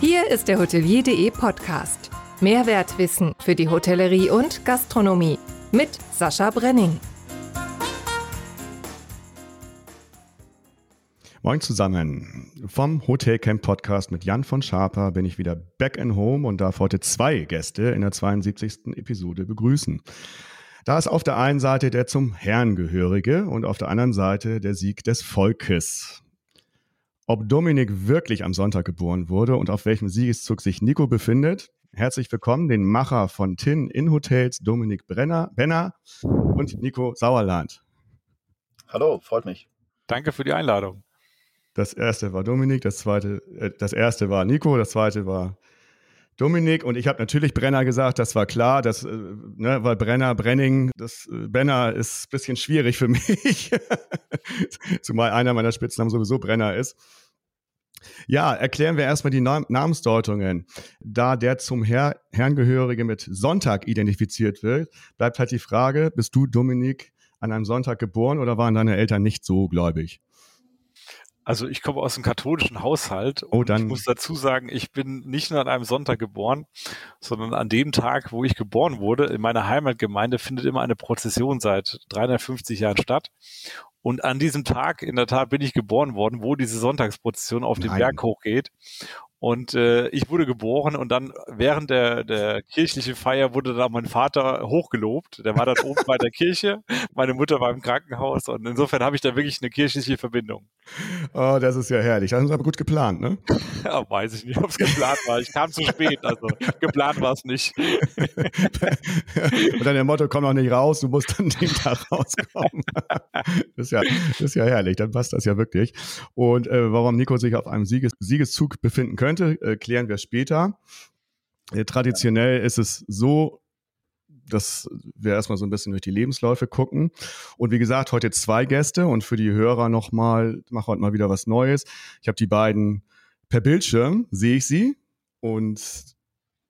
Hier ist der Hotelier.de Podcast. Mehrwertwissen für die Hotellerie und Gastronomie mit Sascha Brenning. Moin zusammen. Vom Hotelcamp Podcast mit Jan von Schaper bin ich wieder back and home und darf heute zwei Gäste in der 72. Episode begrüßen. Da ist auf der einen Seite der zum Herrn gehörige und auf der anderen Seite der Sieg des Volkes. Ob Dominik wirklich am Sonntag geboren wurde und auf welchem Siegeszug sich Nico befindet, herzlich willkommen den Macher von Tin in Hotels, Dominik Brenner, Benner und Nico Sauerland. Hallo, freut mich. Danke für die Einladung. Das erste war Dominik, das zweite, äh, das erste war Nico, das zweite war Dominik und ich habe natürlich Brenner gesagt, das war klar, das, äh, ne, weil Brenner, Brenning, das äh, Benner ist ein bisschen schwierig für mich, zumal einer meiner Spitznamen sowieso Brenner ist. Ja, erklären wir erstmal die Nam Namensdeutungen. Da der zum Herr Herrngehörige mit Sonntag identifiziert wird, bleibt halt die Frage, bist du, Dominik, an einem Sonntag geboren oder waren deine Eltern nicht so gläubig? Also ich komme aus einem katholischen Haushalt oh, dann. ich muss dazu sagen, ich bin nicht nur an einem Sonntag geboren, sondern an dem Tag, wo ich geboren wurde, in meiner Heimatgemeinde findet immer eine Prozession seit 350 Jahren statt. Und an diesem Tag, in der Tat, bin ich geboren worden, wo diese Sonntagsprozession auf den Berg hochgeht. Und äh, ich wurde geboren und dann während der, der kirchlichen Feier wurde dann mein Vater hochgelobt. Der war dann oben bei der Kirche, meine Mutter war im Krankenhaus und insofern habe ich da wirklich eine kirchliche Verbindung. Oh, das ist ja herrlich. Das ist aber gut geplant, ne? Ja, weiß ich nicht, ob es geplant war. Ich kam zu spät, also geplant war es nicht. und dann der Motto, komm noch nicht raus, du musst dann den Tag rauskommen. das, ist ja, das ist ja herrlich, dann passt das ja wirklich. Und äh, warum Nico sich auf einem Sieges Siegeszug befinden könnte, könnte, äh, klären wir später. Äh, traditionell ist es so, dass wir erstmal so ein bisschen durch die Lebensläufe gucken. Und wie gesagt, heute zwei Gäste und für die Hörer nochmal, mache heute mal wieder was Neues. Ich habe die beiden per Bildschirm, sehe ich sie. Und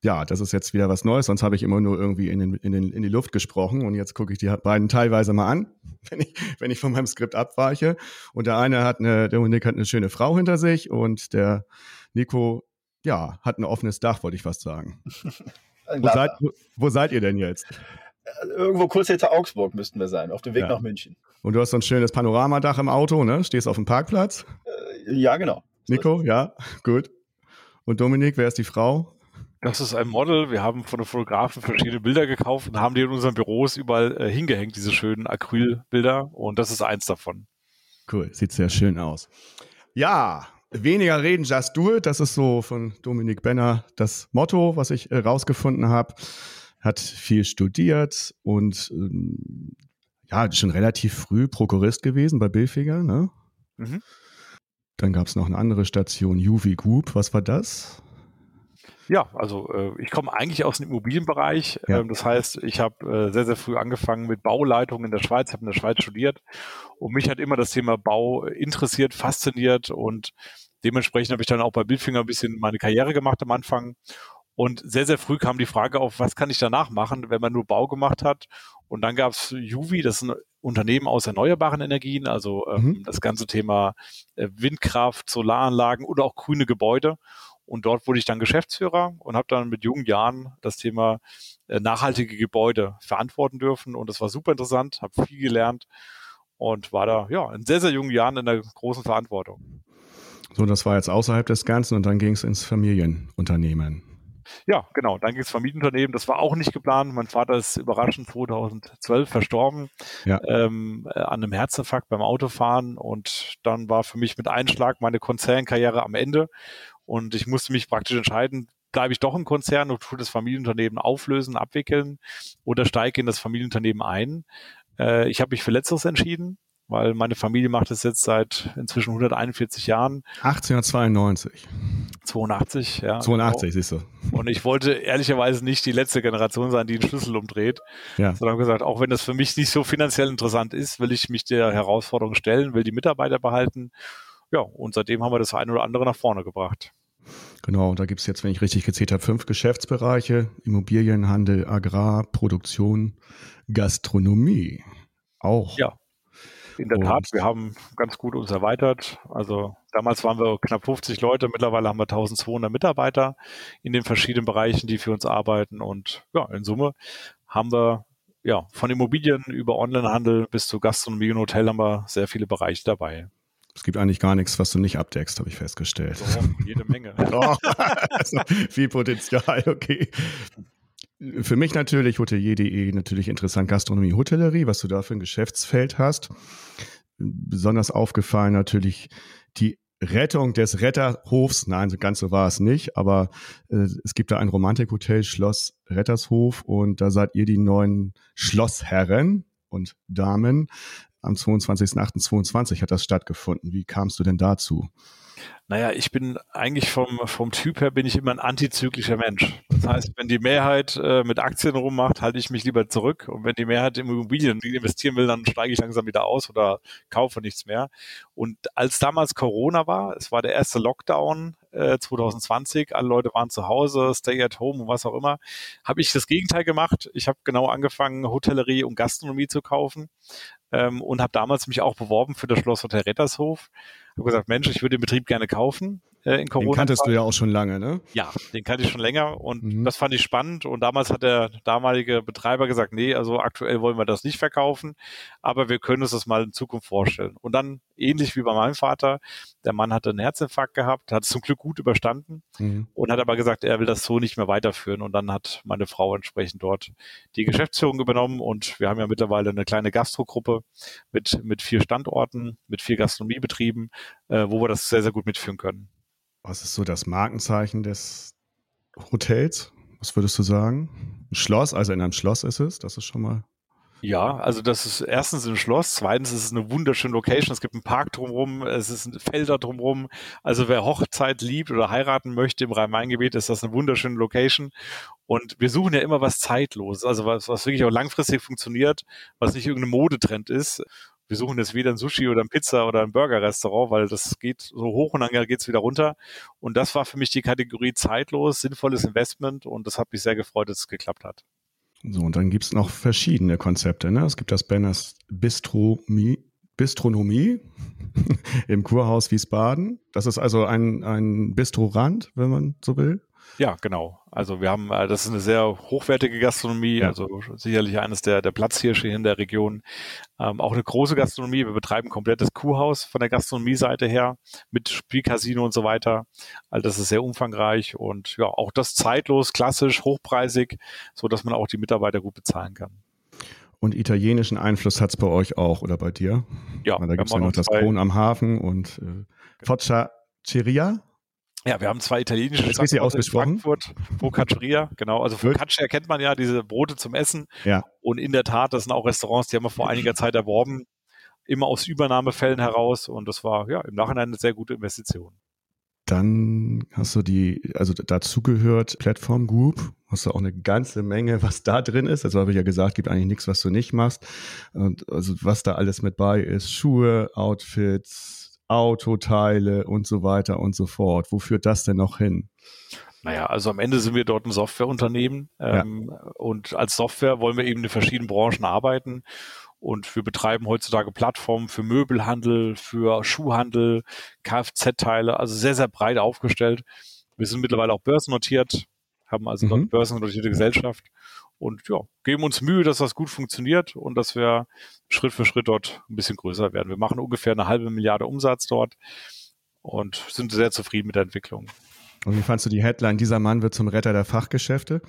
ja, das ist jetzt wieder was Neues, sonst habe ich immer nur irgendwie in, den, in, den, in die Luft gesprochen und jetzt gucke ich die beiden teilweise mal an, wenn ich, wenn ich von meinem Skript abweiche. Und der eine hat eine, der Nick hat eine schöne Frau hinter sich und der Nico, ja, hat ein offenes Dach, wollte ich fast sagen. wo, seid, wo, wo, seid, ihr denn jetzt? Äh, irgendwo kurz hinter Augsburg müssten wir sein, auf dem Weg ja. nach München. Und du hast so ein schönes Panoramadach im Auto, ne? Stehst auf dem Parkplatz? Äh, ja, genau. Nico, ja, gut. Und Dominik, wer ist die Frau? Das ist ein Model. Wir haben von den Fotografen verschiedene Bilder gekauft und haben die in unseren Büros überall äh, hingehängt, diese schönen Acrylbilder. Und das ist eins davon. Cool, sieht sehr schön aus. Ja, weniger reden, just do it. Das ist so von Dominik Benner das Motto, was ich äh, rausgefunden habe. Hat viel studiert und ähm, ja, schon relativ früh Prokurist gewesen bei Billfiger. Ne? Mhm. Dann gab es noch eine andere Station, UV Group. Was war das? Ja, also äh, ich komme eigentlich aus dem Immobilienbereich. Ja. Ähm, das heißt, ich habe äh, sehr, sehr früh angefangen mit Bauleitung in der Schweiz, habe in der Schweiz studiert und mich hat immer das Thema Bau interessiert, fasziniert und dementsprechend habe ich dann auch bei Bildfinger ein bisschen meine Karriere gemacht am Anfang. Und sehr, sehr früh kam die Frage auf, was kann ich danach machen, wenn man nur Bau gemacht hat. Und dann gab es Juvi, das ist ein Unternehmen aus erneuerbaren Energien, also ähm, mhm. das ganze Thema äh, Windkraft, Solaranlagen oder auch grüne Gebäude. Und dort wurde ich dann Geschäftsführer und habe dann mit jungen Jahren das Thema äh, nachhaltige Gebäude verantworten dürfen. Und das war super interessant, habe viel gelernt und war da ja in sehr, sehr jungen Jahren in der großen Verantwortung. So, das war jetzt außerhalb des Ganzen und dann ging es ins Familienunternehmen. Ja, genau. Dann ging es Familienunternehmen. Das war auch nicht geplant. Mein Vater ist überraschend 2012 verstorben ja. ähm, äh, an einem Herzinfarkt beim Autofahren. Und dann war für mich mit Einschlag meine Konzernkarriere am Ende. Und ich musste mich praktisch entscheiden, bleibe ich doch im Konzern und tue das Familienunternehmen auflösen, abwickeln oder steige in das Familienunternehmen ein. Äh, ich habe mich für Letzteres entschieden, weil meine Familie macht es jetzt seit inzwischen 141 Jahren. 1892. 82, ja. 82, genau. siehst du. Und ich wollte ehrlicherweise nicht die letzte Generation sein, die den Schlüssel umdreht. Ja. Sondern gesagt, auch wenn das für mich nicht so finanziell interessant ist, will ich mich der Herausforderung stellen, will die Mitarbeiter behalten. Ja, und seitdem haben wir das eine oder andere nach vorne gebracht. Genau, da gibt es jetzt, wenn ich richtig gezählt habe, fünf Geschäftsbereiche. Immobilienhandel, Agrar, Produktion, Gastronomie. Auch. Ja, in der und Tat, wir haben ganz gut uns erweitert. Also Damals waren wir knapp 50 Leute, mittlerweile haben wir 1200 Mitarbeiter in den verschiedenen Bereichen, die für uns arbeiten. Und ja, in Summe haben wir ja von Immobilien über Onlinehandel bis zu Gastronomie und Hotel haben wir sehr viele Bereiche dabei. Es gibt eigentlich gar nichts, was du nicht abdeckst, habe ich festgestellt. Oh, jede Menge. oh, also viel Potenzial, okay. Für mich natürlich hotelier.de natürlich interessant Gastronomie, Hotellerie, was du da für ein Geschäftsfeld hast. Besonders aufgefallen natürlich die Rettung des Retterhofs. Nein, so ganz so war es nicht, aber äh, es gibt da ein Romantikhotel, Schloss Rettershof und da seid ihr die neuen Schlossherren und Damen. Am 22.08.22 hat das stattgefunden. Wie kamst du denn dazu? Naja, ich bin eigentlich vom, vom Typ her bin ich immer ein antizyklischer Mensch. Das heißt, wenn die Mehrheit äh, mit Aktien rummacht, halte ich mich lieber zurück. Und wenn die Mehrheit in Immobilien investieren will, dann steige ich langsam wieder aus oder kaufe nichts mehr. Und als damals Corona war, es war der erste Lockdown äh, 2020, alle Leute waren zu Hause, Stay at Home und was auch immer, habe ich das Gegenteil gemacht. Ich habe genau angefangen, Hotellerie und Gastronomie zu kaufen ähm, und habe damals mich auch beworben für das Schloss Hotel Rettershof habe gesagt, Mensch, ich würde den Betrieb gerne kaufen äh, in Corona. Den kanntest du ja auch schon lange, ne? Ja, den kannte ich schon länger und mhm. das fand ich spannend. Und damals hat der damalige Betreiber gesagt, nee, also aktuell wollen wir das nicht verkaufen, aber wir können uns das mal in Zukunft vorstellen. Und dann ähnlich wie bei meinem Vater, der Mann hatte einen Herzinfarkt gehabt, hat es zum Glück gut überstanden mhm. und hat aber gesagt, er will das so nicht mehr weiterführen. Und dann hat meine Frau entsprechend dort die Geschäftsführung übernommen und wir haben ja mittlerweile eine kleine Gastrogruppe mit, mit vier Standorten, mit vier Gastronomiebetrieben, äh, wo wir das sehr, sehr gut mitführen können. Was ist so das Markenzeichen des Hotels? Was würdest du sagen? Ein Schloss, also in einem Schloss ist es, das ist schon mal. Ja, also das ist erstens ein Schloss, zweitens ist es eine wunderschöne Location, es gibt einen Park drumherum, es ist Felder drumherum. Also wer Hochzeit liebt oder heiraten möchte im Rhein-Main-Gebiet, ist das eine wunderschöne Location. Und wir suchen ja immer was Zeitloses, also was, was wirklich auch langfristig funktioniert, was nicht irgendein Modetrend ist wir suchen jetzt weder ein Sushi oder ein Pizza oder ein Burger-Restaurant, weil das geht so hoch und dann geht es wieder runter. Und das war für mich die Kategorie zeitlos, sinnvolles Investment und das hat mich sehr gefreut, dass es geklappt hat. So, und dann gibt es noch verschiedene Konzepte. Ne? Es gibt das Banners Bistromie, Bistronomie im Kurhaus Wiesbaden. Das ist also ein, ein Bistrorand, wenn man so will. Ja, genau. Also wir haben, äh, das ist eine sehr hochwertige Gastronomie, also sicherlich eines der, der Platzhirsche in der Region. Ähm, auch eine große Gastronomie. Wir betreiben komplett das Kuhhaus von der Gastronomie-Seite her mit Spielcasino und so weiter. All das ist sehr umfangreich und ja, auch das zeitlos, klassisch, hochpreisig, so dass man auch die Mitarbeiter gut bezahlen kann. Und italienischen Einfluss hat es bei euch auch oder bei dir? Ja. Weil da gibt es ja noch das Kron am Hafen und äh, genau. Focacceria. Ja, wir haben zwei italienische Standorte richtig ausgesprochen. in Frankfurt, Focacceria, genau. Also Focaccia kennt man ja, diese Brote zum Essen. Ja. Und in der Tat, das sind auch Restaurants, die haben wir vor einiger Zeit erworben, immer aus Übernahmefällen heraus. Und das war ja im Nachhinein eine sehr gute Investition. Dann hast du die, also dazu gehört Platform Group, hast du auch eine ganze Menge, was da drin ist. Also habe ich ja gesagt, gibt eigentlich nichts, was du nicht machst. Und also was da alles mit bei ist, Schuhe, Outfits, Autoteile und so weiter und so fort. Wo führt das denn noch hin? Naja, also am Ende sind wir dort ein Softwareunternehmen ähm, ja. und als Software wollen wir eben in verschiedenen Branchen arbeiten und wir betreiben heutzutage Plattformen für Möbelhandel, für Schuhhandel, Kfz-Teile, also sehr, sehr breit aufgestellt. Wir sind mittlerweile auch börsennotiert, haben also mhm. dort börsennotierte Gesellschaft und ja, geben uns Mühe, dass das gut funktioniert und dass wir Schritt für Schritt dort ein bisschen größer werden. Wir machen ungefähr eine halbe Milliarde Umsatz dort und sind sehr zufrieden mit der Entwicklung. Und wie fandst du die Headline, dieser Mann wird zum Retter der Fachgeschäfte?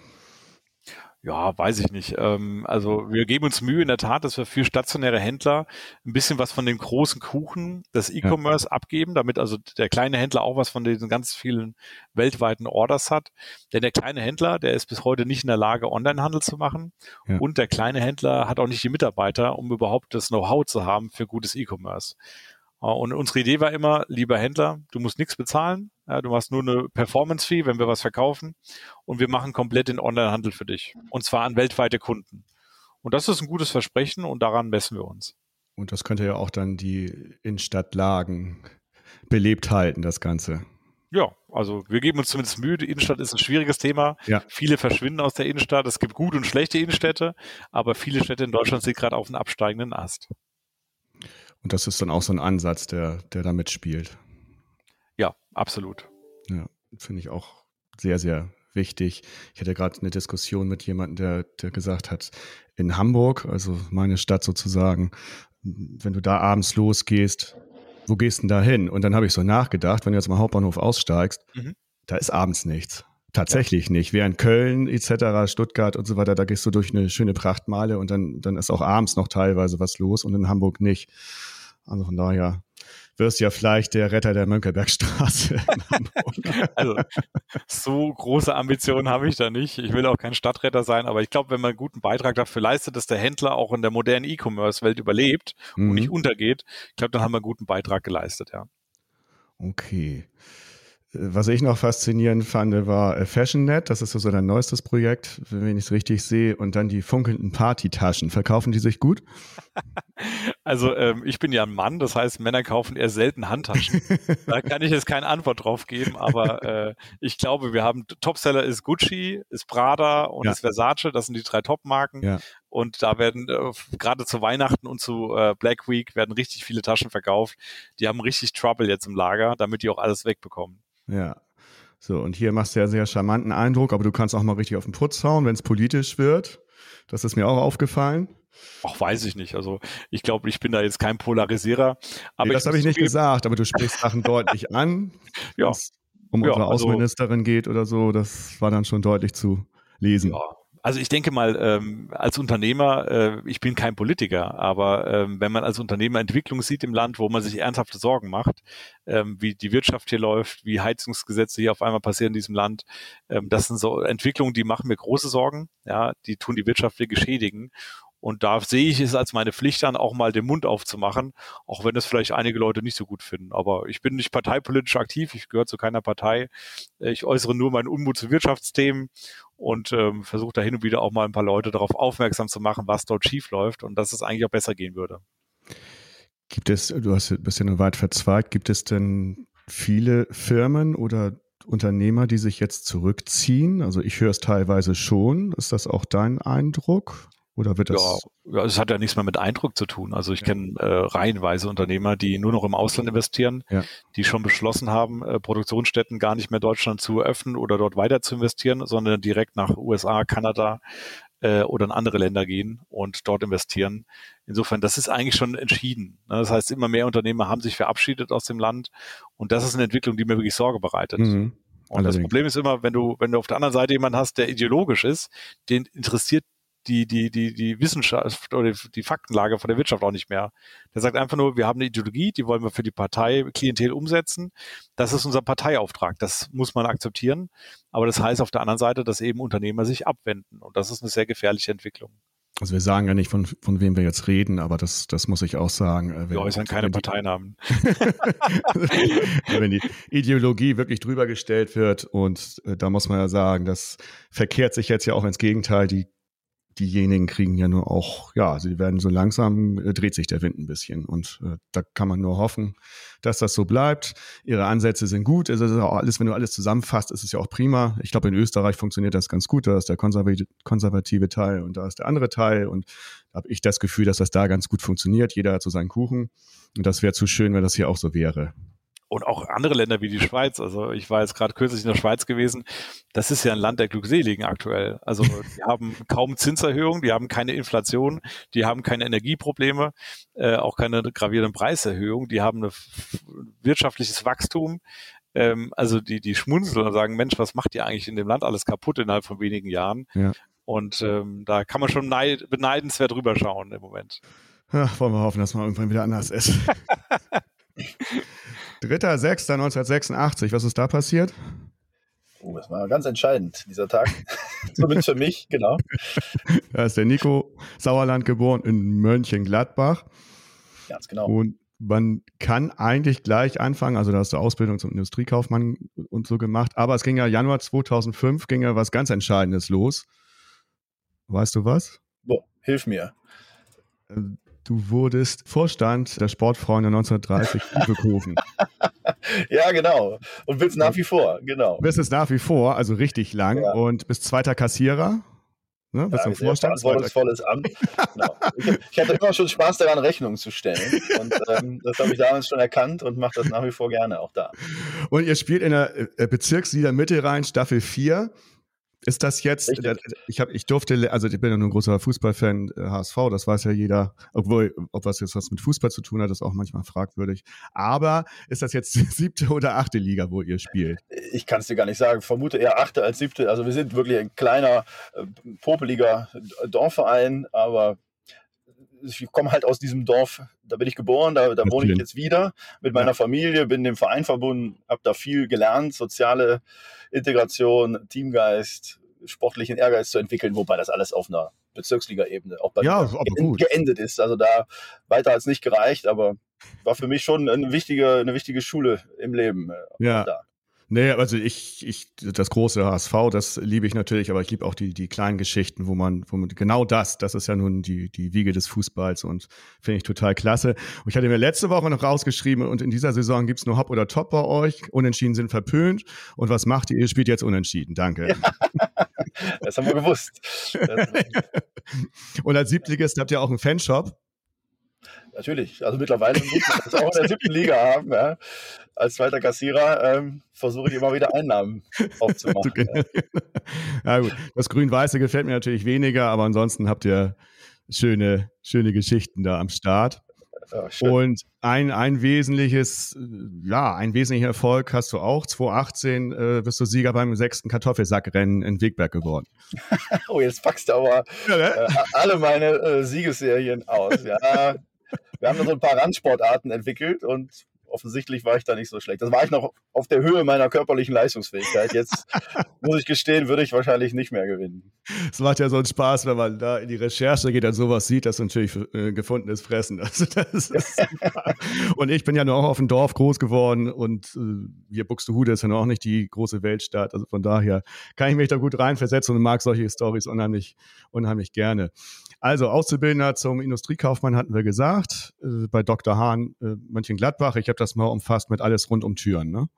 Ja, weiß ich nicht. Ähm, also wir geben uns Mühe in der Tat, dass wir für stationäre Händler ein bisschen was von dem großen Kuchen des E-Commerce ja. abgeben, damit also der kleine Händler auch was von diesen ganz vielen weltweiten Orders hat. Denn der kleine Händler, der ist bis heute nicht in der Lage, Onlinehandel zu machen. Ja. Und der kleine Händler hat auch nicht die Mitarbeiter, um überhaupt das Know-how zu haben für gutes E-Commerce. Äh, und unsere Idee war immer, lieber Händler, du musst nichts bezahlen, ja, du hast nur eine Performance-Fee, wenn wir was verkaufen und wir machen komplett den Online-Handel für dich und zwar an weltweite Kunden. Und das ist ein gutes Versprechen und daran messen wir uns. Und das könnte ja auch dann die Innenstadtlagen belebt halten, das Ganze. Ja, also wir geben uns zumindest Mühe. Die Innenstadt ist ein schwieriges Thema. Ja. Viele verschwinden aus der Innenstadt. Es gibt gute und schlechte Innenstädte, aber viele Städte in Deutschland sind gerade auf einem absteigenden Ast. Und das ist dann auch so ein Ansatz, der, der da mitspielt. Absolut. Ja, finde ich auch sehr, sehr wichtig. Ich hatte gerade eine Diskussion mit jemandem, der, der gesagt hat, in Hamburg, also meine Stadt sozusagen, wenn du da abends losgehst, wo gehst du denn da hin? Und dann habe ich so nachgedacht, wenn du jetzt mal Hauptbahnhof aussteigst, mhm. da ist abends nichts. Tatsächlich ja. nicht. Während Köln etc., Stuttgart und so weiter, da gehst du durch eine schöne Prachtmale und dann, dann ist auch abends noch teilweise was los und in Hamburg nicht. Also von daher wirst ja vielleicht der Retter der Mönckebergstraße. Also so große Ambitionen habe ich da nicht. Ich will auch kein Stadtretter sein, aber ich glaube, wenn man einen guten Beitrag dafür leistet, dass der Händler auch in der modernen E-Commerce-Welt überlebt mhm. und nicht untergeht, ich glaube, dann haben wir einen guten Beitrag geleistet, ja. Okay. Was ich noch faszinierend fand, war äh, FashionNet. Das ist so dein neuestes Projekt, wenn ich es richtig sehe. Und dann die funkelnden Partytaschen. Verkaufen die sich gut? Also ähm, ich bin ja ein Mann, das heißt, Männer kaufen eher selten Handtaschen. da kann ich jetzt keine Antwort drauf geben, aber äh, ich glaube, wir haben Topseller ist Gucci, ist Prada und ja. ist Versace. Das sind die drei Top-Marken. Ja. Und da werden äh, gerade zu Weihnachten und zu äh, Black Week werden richtig viele Taschen verkauft. Die haben richtig Trouble jetzt im Lager, damit die auch alles wegbekommen. Ja. So, und hier machst du ja sehr charmanten Eindruck, aber du kannst auch mal richtig auf den Putz hauen, wenn es politisch wird. Das ist mir auch aufgefallen. Ach, weiß ich nicht. Also ich glaube, ich bin da jetzt kein Polarisierer. Aber nee, das habe ich nicht gesagt, aber du sprichst Sachen deutlich an. Ja. Um ja, unsere also Außenministerin also, geht oder so, das war dann schon deutlich zu lesen. Ja, also ich denke mal, ähm, als Unternehmer, äh, ich bin kein Politiker, aber ähm, wenn man als Unternehmer Entwicklung sieht im Land, wo man sich ernsthafte Sorgen macht, ähm, wie die Wirtschaft hier läuft, wie Heizungsgesetze hier auf einmal passieren in diesem Land, ähm, das sind so Entwicklungen, die machen mir große Sorgen, ja, die tun die Wirtschaft wirklich schädigen. Und da sehe ich es als meine Pflicht an, auch mal den Mund aufzumachen, auch wenn das vielleicht einige Leute nicht so gut finden. Aber ich bin nicht parteipolitisch aktiv, ich gehöre zu keiner Partei. Ich äußere nur meinen Unmut zu Wirtschaftsthemen und ähm, versuche da hin und wieder auch mal ein paar Leute darauf aufmerksam zu machen, was dort schief läuft und dass es eigentlich auch besser gehen würde. Gibt es, du hast ein bisschen weit verzweigt, gibt es denn viele Firmen oder Unternehmer, die sich jetzt zurückziehen? Also ich höre es teilweise schon. Ist das auch dein Eindruck? Oder wird das? Ja, es hat ja nichts mehr mit Eindruck zu tun. Also ich ja. kenne äh, reihenweise Unternehmer, die nur noch im Ausland investieren, ja. die schon beschlossen haben, äh, Produktionsstätten gar nicht mehr Deutschland zu öffnen oder dort weiter zu investieren, sondern direkt nach USA, Kanada äh, oder in andere Länder gehen und dort investieren. Insofern, das ist eigentlich schon entschieden. Ne? Das heißt, immer mehr Unternehmer haben sich verabschiedet aus dem Land und das ist eine Entwicklung, die mir wirklich Sorge bereitet. Mhm. Und Allerdings. das Problem ist immer, wenn du, wenn du auf der anderen Seite jemanden hast, der ideologisch ist, den interessiert die, die, die, die Wissenschaft oder die Faktenlage von der Wirtschaft auch nicht mehr. Der sagt einfach nur, wir haben eine Ideologie, die wollen wir für die Partei Klientel umsetzen. Das ist unser Parteiauftrag. Das muss man akzeptieren. Aber das heißt auf der anderen Seite, dass eben Unternehmer sich abwenden. Und das ist eine sehr gefährliche Entwicklung. Also wir sagen ja nicht, von, von wem wir jetzt reden, aber das, das muss ich auch sagen. Äh, wir äußern keine die, Parteinamen. wenn die Ideologie wirklich drüber gestellt wird und äh, da muss man ja sagen, das verkehrt sich jetzt ja auch ins Gegenteil. Die diejenigen kriegen ja nur auch, ja, sie werden so langsam, äh, dreht sich der Wind ein bisschen. Und äh, da kann man nur hoffen, dass das so bleibt. Ihre Ansätze sind gut. Also ist auch alles, wenn du alles zusammenfasst, ist es ja auch prima. Ich glaube, in Österreich funktioniert das ganz gut. Da ist der konservative Teil und da ist der andere Teil. Und da habe ich das Gefühl, dass das da ganz gut funktioniert. Jeder hat so seinen Kuchen. Und das wäre zu schön, wenn das hier auch so wäre und auch andere Länder wie die Schweiz. Also ich war jetzt gerade kürzlich in der Schweiz gewesen. Das ist ja ein Land der Glückseligen aktuell. Also die haben kaum Zinserhöhungen, die haben keine Inflation, die haben keine Energieprobleme, äh, auch keine gravierenden Preiserhöhungen, die haben ein wirtschaftliches Wachstum. Ähm, also die, die schmunzeln und sagen, Mensch, was macht ihr eigentlich in dem Land alles kaputt innerhalb von wenigen Jahren? Ja. Und ähm, da kann man schon beneidenswert rüberschauen im Moment. Ja, wollen wir hoffen, dass man irgendwann wieder anders ist. 3.6.1986, was ist da passiert? Oh, das war ganz entscheidend, dieser Tag. Zumindest für mich, genau. Da ist der Nico Sauerland geboren in Mönchengladbach. Ganz genau. Und man kann eigentlich gleich anfangen, also da hast du Ausbildung zum Industriekaufmann und so gemacht, aber es ging ja Januar 2005, ging ja was ganz Entscheidendes los. Weißt du was? Boah, hilf mir. Du wurdest Vorstand der Sportfreunde 1930 Lübeckhofen. ja, genau. Und bist nach wie vor, genau. Bist es nach wie vor, also richtig lang. Ja. Und bist zweiter Kassierer. Ne? Ja, im sehr verantwortungsvolles Amt. genau. ich, ich, hatte immer schon Spaß daran, Rechnungen zu stellen. Und ähm, das habe ich damals schon erkannt und mache das nach wie vor gerne auch da. Und ihr spielt in der äh, Bezirksliga Mittelrhein Staffel 4. Ist das jetzt, Richtig. Äh, ich habe, ich durfte, also ich bin ja nur ein großer Fußballfan, HSV, äh, das weiß ja jeder, obwohl, ob was jetzt was mit Fußball zu tun hat, ist auch manchmal fragwürdig. Aber ist das jetzt die siebte oder achte Liga, wo ihr spielt? Ich kann es dir gar nicht sagen. Ich vermute eher achte als siebte. Also wir sind wirklich ein kleiner, äh, popeliger Dorfverein, aber ich komme halt aus diesem Dorf, da bin ich geboren, da, da wohne ich jetzt wieder mit meiner. Familie, bin dem Verein verbunden, habe da viel gelernt, soziale Integration, Teamgeist, sportlichen Ehrgeiz zu entwickeln, wobei das alles auf einer Bezirksliga-Ebene auch bei ja, mir geendet ist. Also da weiter als nicht gereicht, aber war für mich schon eine wichtige, eine wichtige Schule im Leben. Äh, ja. Da. Nee, also ich, ich, das große HSV, das liebe ich natürlich, aber ich liebe auch die, die kleinen Geschichten, wo man, wo man, genau das, das ist ja nun die, die Wiege des Fußballs und finde ich total klasse. Und ich hatte mir letzte Woche noch rausgeschrieben und in dieser Saison gibt's nur Hop oder Top bei euch. Unentschieden sind verpönt. Und was macht ihr? Ihr spielt jetzt unentschieden. Danke. Ja, das haben wir gewusst. und als Siebtligist habt ihr auch einen Fanshop. Natürlich, also mittlerweile muss man das auch in der siebten Liga haben. Ja. Als zweiter Kassierer ähm, versuche ich immer wieder Einnahmen aufzumachen. ja. ja gut, das Grün-Weiße gefällt mir natürlich weniger, aber ansonsten habt ihr schöne, schöne Geschichten da am Start. Ja, und ein, ein wesentliches, ja, ein wesentlicher Erfolg hast du auch. 2018 äh, bist du Sieger beim sechsten Kartoffelsackrennen in Wegberg geworden. oh, jetzt packst du aber ja, ne? äh, alle meine äh, Siegesserien aus. Ja, wir haben da so ein paar Randsportarten entwickelt und offensichtlich war ich da nicht so schlecht. Das war ich noch auf der Höhe meiner körperlichen Leistungsfähigkeit. Jetzt muss ich gestehen, würde ich wahrscheinlich nicht mehr gewinnen. Es macht ja so einen Spaß, wenn man da in die Recherche geht und sowas sieht, das ist natürlich äh, gefundenes Fressen. Also das ist und ich bin ja nur auch auf dem Dorf groß geworden und äh, hier Buxtehude ist ja noch auch nicht die große Weltstadt. Also von daher kann ich mich da gut reinversetzen und mag solche Stories unheimlich, unheimlich gerne. Also Auszubildender zum Industriekaufmann hatten wir gesagt, äh, bei Dr. Hahn äh, Mönchengladbach. Ich habe das mal umfasst mit alles rund um Türen, ne?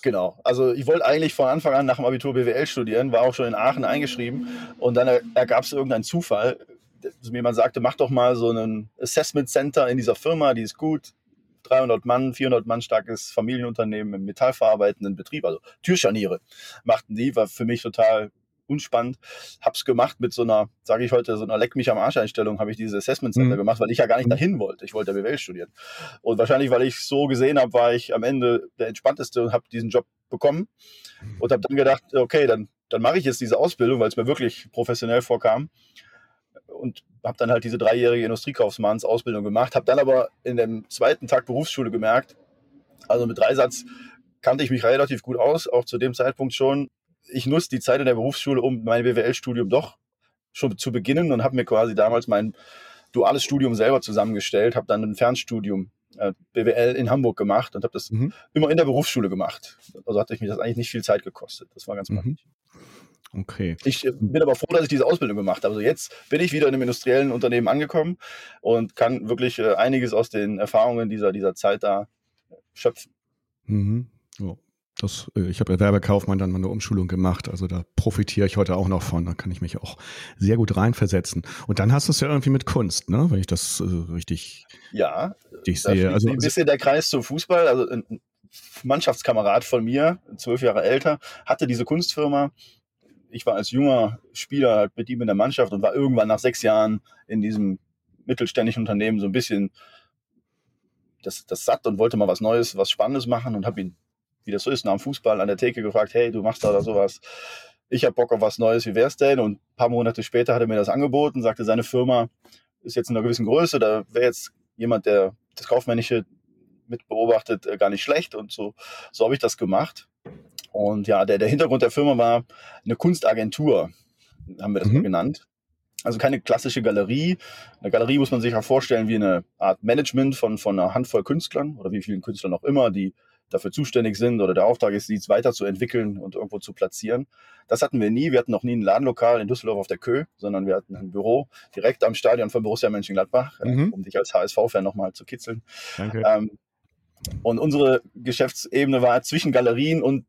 Genau. Also ich wollte eigentlich von Anfang an nach dem Abitur BWL studieren, war auch schon in Aachen eingeschrieben und dann ergab es irgendeinen Zufall, jemand sagte, mach doch mal so ein Assessment Center in dieser Firma, die ist gut, 300 Mann, 400 Mann starkes Familienunternehmen im metallverarbeitenden Betrieb, also Türscharniere machten die, war für mich total unspannend. Hab's gemacht mit so einer, sage ich heute, so einer Leck mich am Arsch Einstellung, habe ich diese Assessment Center mhm. gemacht, weil ich ja gar nicht mhm. dahin wollte. Ich wollte BWL studieren. Und wahrscheinlich, weil ich so gesehen habe, war ich am Ende der entspannteste und habe diesen Job bekommen und habe dann gedacht, okay, dann, dann mache ich jetzt diese Ausbildung, weil es mir wirklich professionell vorkam und habe dann halt diese dreijährige Industriekaufmannsausbildung gemacht, habe dann aber in dem zweiten Tag Berufsschule gemerkt, also mit Dreisatz kannte ich mich relativ gut aus, auch zu dem Zeitpunkt schon ich nutze die Zeit in der Berufsschule, um mein BWL-Studium doch schon zu beginnen und habe mir quasi damals mein duales Studium selber zusammengestellt, habe dann ein Fernstudium äh, BWL in Hamburg gemacht und habe das mhm. immer in der Berufsschule gemacht. Also hatte ich mir das eigentlich nicht viel Zeit gekostet. Das war ganz mhm. praktisch. Okay. Ich äh, bin aber froh, dass ich diese Ausbildung gemacht habe. Also jetzt bin ich wieder in einem industriellen Unternehmen angekommen und kann wirklich äh, einiges aus den Erfahrungen dieser, dieser Zeit da schöpfen. Mhm. Oh, das, äh, ich habe Werbekaufmann dann mal eine Umschulung gemacht, also da profitiere ich heute auch noch von. Da kann ich mich auch sehr gut reinversetzen. Und dann hast du es ja irgendwie mit Kunst, ne? Wenn ich das äh, richtig, ja, richtig sehe. Also ein bisschen der Kreis zum Fußball. Also ein Mannschaftskamerad von mir, zwölf Jahre älter, hatte diese Kunstfirma. Ich war als junger Spieler halt mit ihm in der Mannschaft und war irgendwann nach sechs Jahren in diesem mittelständischen Unternehmen so ein bisschen das, das satt und wollte mal was Neues, was Spannendes machen und habe ihn wie das so ist, nach dem Fußball an der Theke gefragt, hey, du machst da oder sowas. Ich habe Bock auf was Neues, wie wär's denn? Und ein paar Monate später hat er mir das angeboten, sagte, seine Firma ist jetzt in einer gewissen Größe, da wäre jetzt jemand, der das Kaufmännische mit beobachtet, äh, gar nicht schlecht. Und so, so habe ich das gemacht. Und ja, der, der Hintergrund der Firma war eine Kunstagentur, haben wir das mhm. genannt. Also keine klassische Galerie. Eine Galerie muss man sich auch vorstellen wie eine Art Management von, von einer Handvoll Künstlern oder wie vielen Künstlern auch immer, die dafür zuständig sind oder der Auftrag ist, dies weiterzuentwickeln und irgendwo zu platzieren. Das hatten wir nie. Wir hatten noch nie ein Ladenlokal in Düsseldorf auf der Kö, sondern wir hatten ein Büro direkt am Stadion von Borussia Mönchengladbach, äh, mhm. um dich als HSV-Fan nochmal zu kitzeln. Danke. Ähm, und unsere Geschäftsebene war zwischen Galerien und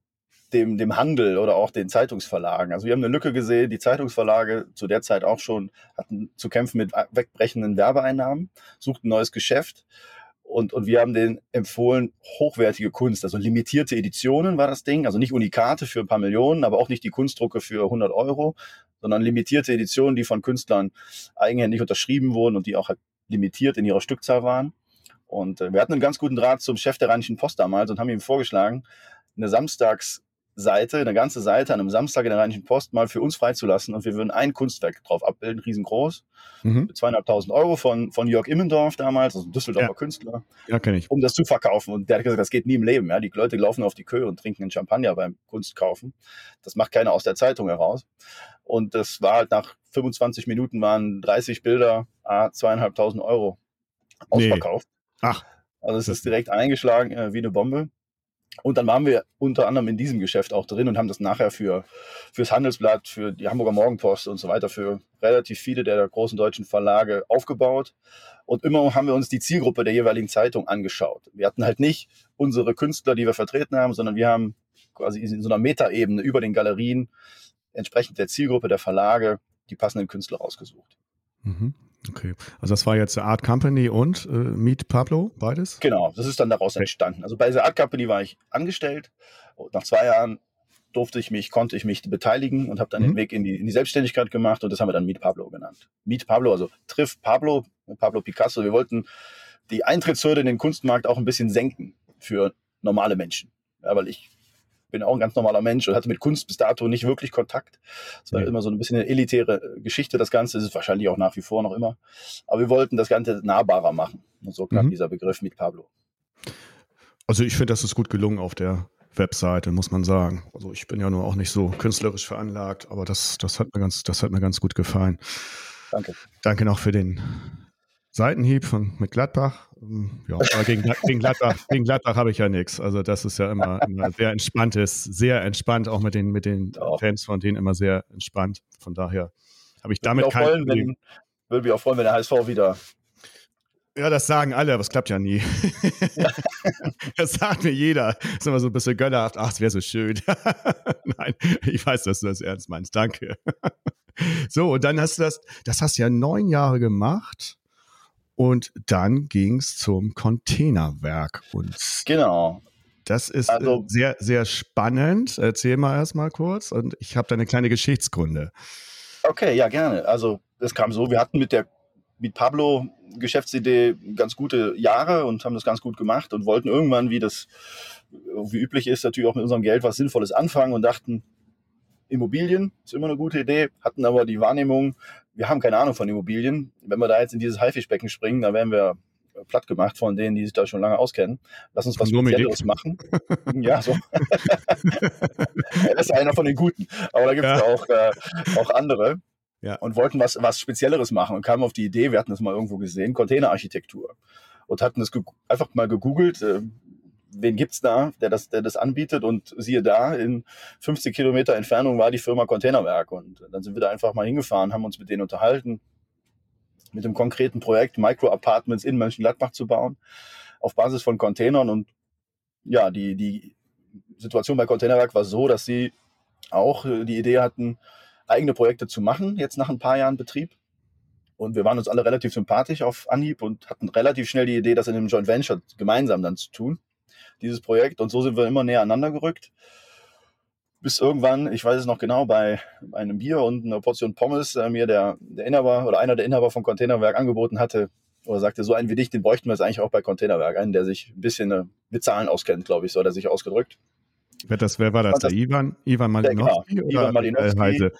dem, dem Handel oder auch den Zeitungsverlagen. Also wir haben eine Lücke gesehen, die Zeitungsverlage zu der Zeit auch schon hatten zu kämpfen mit wegbrechenden Werbeeinnahmen, suchten ein neues Geschäft. Und, und wir haben denen empfohlen, hochwertige Kunst, also limitierte Editionen war das Ding, also nicht Unikate für ein paar Millionen, aber auch nicht die Kunstdrucke für 100 Euro, sondern limitierte Editionen, die von Künstlern eigenhändig unterschrieben wurden und die auch halt limitiert in ihrer Stückzahl waren. Und äh, wir hatten einen ganz guten Draht zum Chef der Rheinischen Post damals und haben ihm vorgeschlagen, eine Samstagsseite, eine ganze Seite an einem Samstag in der Rheinischen Post mal für uns freizulassen und wir würden ein Kunstwerk drauf abbilden, riesengroß, mhm. zweieinhalbtausend Euro von, von Jörg Immendorf damals, also ein Düsseldorfer ja. Künstler, ja, ich. um das zu verkaufen. Und der hat gesagt, das geht nie im Leben. Ja? Die Leute laufen auf die Köhe und trinken einen Champagner beim Kunstkaufen. Das macht keiner aus der Zeitung heraus. Und das war halt nach 25 Minuten waren 30 Bilder, ah, zweieinhalbtausend Euro ausverkauft. Nee. Ach. Also es ist direkt eingeschlagen äh, wie eine Bombe. Und dann waren wir unter anderem in diesem Geschäft auch drin und haben das nachher für fürs Handelsblatt, für die Hamburger Morgenpost und so weiter, für relativ viele der großen deutschen Verlage aufgebaut. Und immer haben wir uns die Zielgruppe der jeweiligen Zeitung angeschaut. Wir hatten halt nicht unsere Künstler, die wir vertreten haben, sondern wir haben quasi in so einer Metaebene über den Galerien entsprechend der Zielgruppe der Verlage die passenden Künstler rausgesucht. Mhm. Okay, also das war jetzt Art Company und äh, Meet Pablo, beides? Genau, das ist dann daraus entstanden. Also bei der Art Company war ich angestellt und nach zwei Jahren durfte ich mich, konnte ich mich beteiligen und habe dann mhm. den Weg in die, in die Selbstständigkeit gemacht und das haben wir dann Meet Pablo genannt. Meet Pablo, also trifft Pablo, Pablo Picasso. Wir wollten die Eintrittshürde in den Kunstmarkt auch ein bisschen senken für normale Menschen. Ja, weil ich bin auch ein ganz normaler Mensch und hatte mit Kunst bis dato nicht wirklich Kontakt. Es war ja. immer so ein bisschen eine elitäre äh, Geschichte, das Ganze. ist es wahrscheinlich auch nach wie vor noch immer. Aber wir wollten das Ganze nahbarer machen. Und so kam mhm. dieser Begriff mit Pablo. Also ich finde, das ist gut gelungen auf der Webseite, muss man sagen. Also ich bin ja nur auch nicht so künstlerisch veranlagt, aber das, das hat mir ganz, das hat mir ganz gut gefallen. Danke. Danke noch für den Seitenhieb von, mit Gladbach. Ähm, ja, aber gegen, gegen Gladbach, gegen Gladbach habe ich ja nichts. Also das ist ja immer, immer sehr entspanntes, sehr entspannt, auch mit den, mit den Fans von denen immer sehr entspannt. Von daher habe ich damit kein freuen, Problem. Würde mich auch freuen, wenn der HSV wieder ja, das sagen alle, aber es klappt ja nie. Ja. das sagt mir jeder. Das ist immer so ein bisschen gönnerhaft. Ach, es wäre so schön. Nein, ich weiß, dass du das ernst meinst. Danke. so, und dann hast du das, das hast du ja neun Jahre gemacht. Und dann ging es zum Containerwerk. Und genau. Das ist äh, also, sehr, sehr spannend. Erzähl mal erstmal kurz. Und ich habe da eine kleine Geschichtsgründe. Okay, ja, gerne. Also, es kam so, wir hatten mit der mit Pablo Geschäftsidee ganz gute Jahre und haben das ganz gut gemacht und wollten irgendwann, wie das wie üblich ist, natürlich auch mit unserem Geld was Sinnvolles anfangen und dachten, Immobilien ist immer eine gute Idee, hatten aber die Wahrnehmung, wir haben keine Ahnung von Immobilien. Wenn wir da jetzt in dieses Haifischbecken springen, dann werden wir platt gemacht von denen, die sich da schon lange auskennen. Lass uns was Spezielles machen. ja, so. das ist einer von den Guten. Aber da gibt es ja. auch, äh, auch andere. Ja. Und wollten was, was Spezielleres machen und kamen auf die Idee, wir hatten das mal irgendwo gesehen, Containerarchitektur. Und hatten das einfach mal gegoogelt, äh, wen gibt's da, der das, der das anbietet? Und siehe da, in 50 Kilometer Entfernung war die Firma Containerwerk. Und dann sind wir da einfach mal hingefahren, haben uns mit denen unterhalten, mit dem konkreten Projekt Micro-Apartments in Mönchengladbach zu bauen, auf Basis von Containern. Und ja, die, die Situation bei Containerwerk war so, dass sie auch die Idee hatten, eigene Projekte zu machen, jetzt nach ein paar Jahren Betrieb. Und wir waren uns alle relativ sympathisch auf Anhieb und hatten relativ schnell die Idee, das in einem Joint Venture gemeinsam dann zu tun dieses Projekt. Und so sind wir immer näher aneinander gerückt. Bis irgendwann, ich weiß es noch genau, bei einem Bier und einer Portion Pommes äh, mir der, der Inhaber oder einer der Inhaber vom Containerwerk angeboten hatte, oder sagte, so einen wie dich, den bräuchten wir jetzt eigentlich auch bei Containerwerk. Einen, der sich ein bisschen äh, mit Zahlen auskennt, glaube ich, so hat er sich ausgedrückt. Wer, das, wer war das? Der Ivan? Ivan Malinowski? Genau, oder Ivan Malinowski. Heise?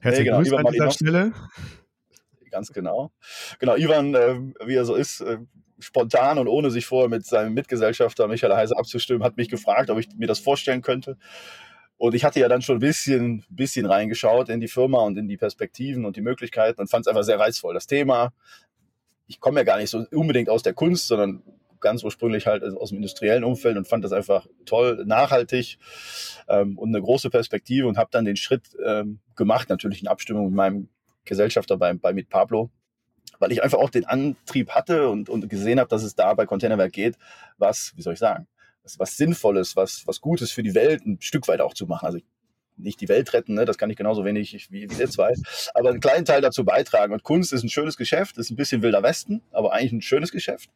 Herzlichen nee, genau, an dieser Stelle. Ganz genau. Genau, Ivan, äh, wie er so ist, äh, spontan und ohne sich vorher mit seinem Mitgesellschafter Michael Heise abzustimmen, hat mich gefragt, ob ich mir das vorstellen könnte. Und ich hatte ja dann schon ein bisschen, bisschen reingeschaut in die Firma und in die Perspektiven und die Möglichkeiten und fand es einfach sehr reizvoll. Das Thema, ich komme ja gar nicht so unbedingt aus der Kunst, sondern ganz ursprünglich halt aus dem industriellen Umfeld und fand das einfach toll, nachhaltig ähm, und eine große Perspektive und habe dann den Schritt ähm, gemacht, natürlich in Abstimmung mit meinem Gesellschafter bei, bei Mit Pablo, weil ich einfach auch den Antrieb hatte und, und gesehen habe, dass es da bei Containerwerk geht, was, wie soll ich sagen, was Sinnvolles, was, was Gutes für die Welt ein Stück weit auch zu machen. Also nicht die Welt retten, ne? das kann ich genauso wenig wie, wie wir zwei, aber einen kleinen Teil dazu beitragen. Und Kunst ist ein schönes Geschäft, ist ein bisschen wilder Westen, aber eigentlich ein schönes Geschäft.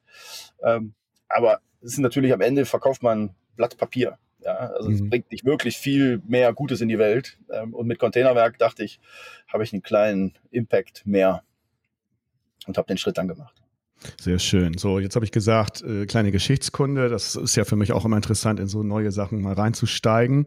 Ähm, aber es ist natürlich am Ende verkauft man Blatt Papier. Ja, also es mhm. bringt nicht wirklich viel mehr Gutes in die Welt. Ähm, und mit Containerwerk dachte ich, habe ich einen kleinen Impact mehr und habe den Schritt dann gemacht. Sehr schön. So, jetzt habe ich gesagt, äh, kleine Geschichtskunde. Das ist ja für mich auch immer interessant, in so neue Sachen mal reinzusteigen.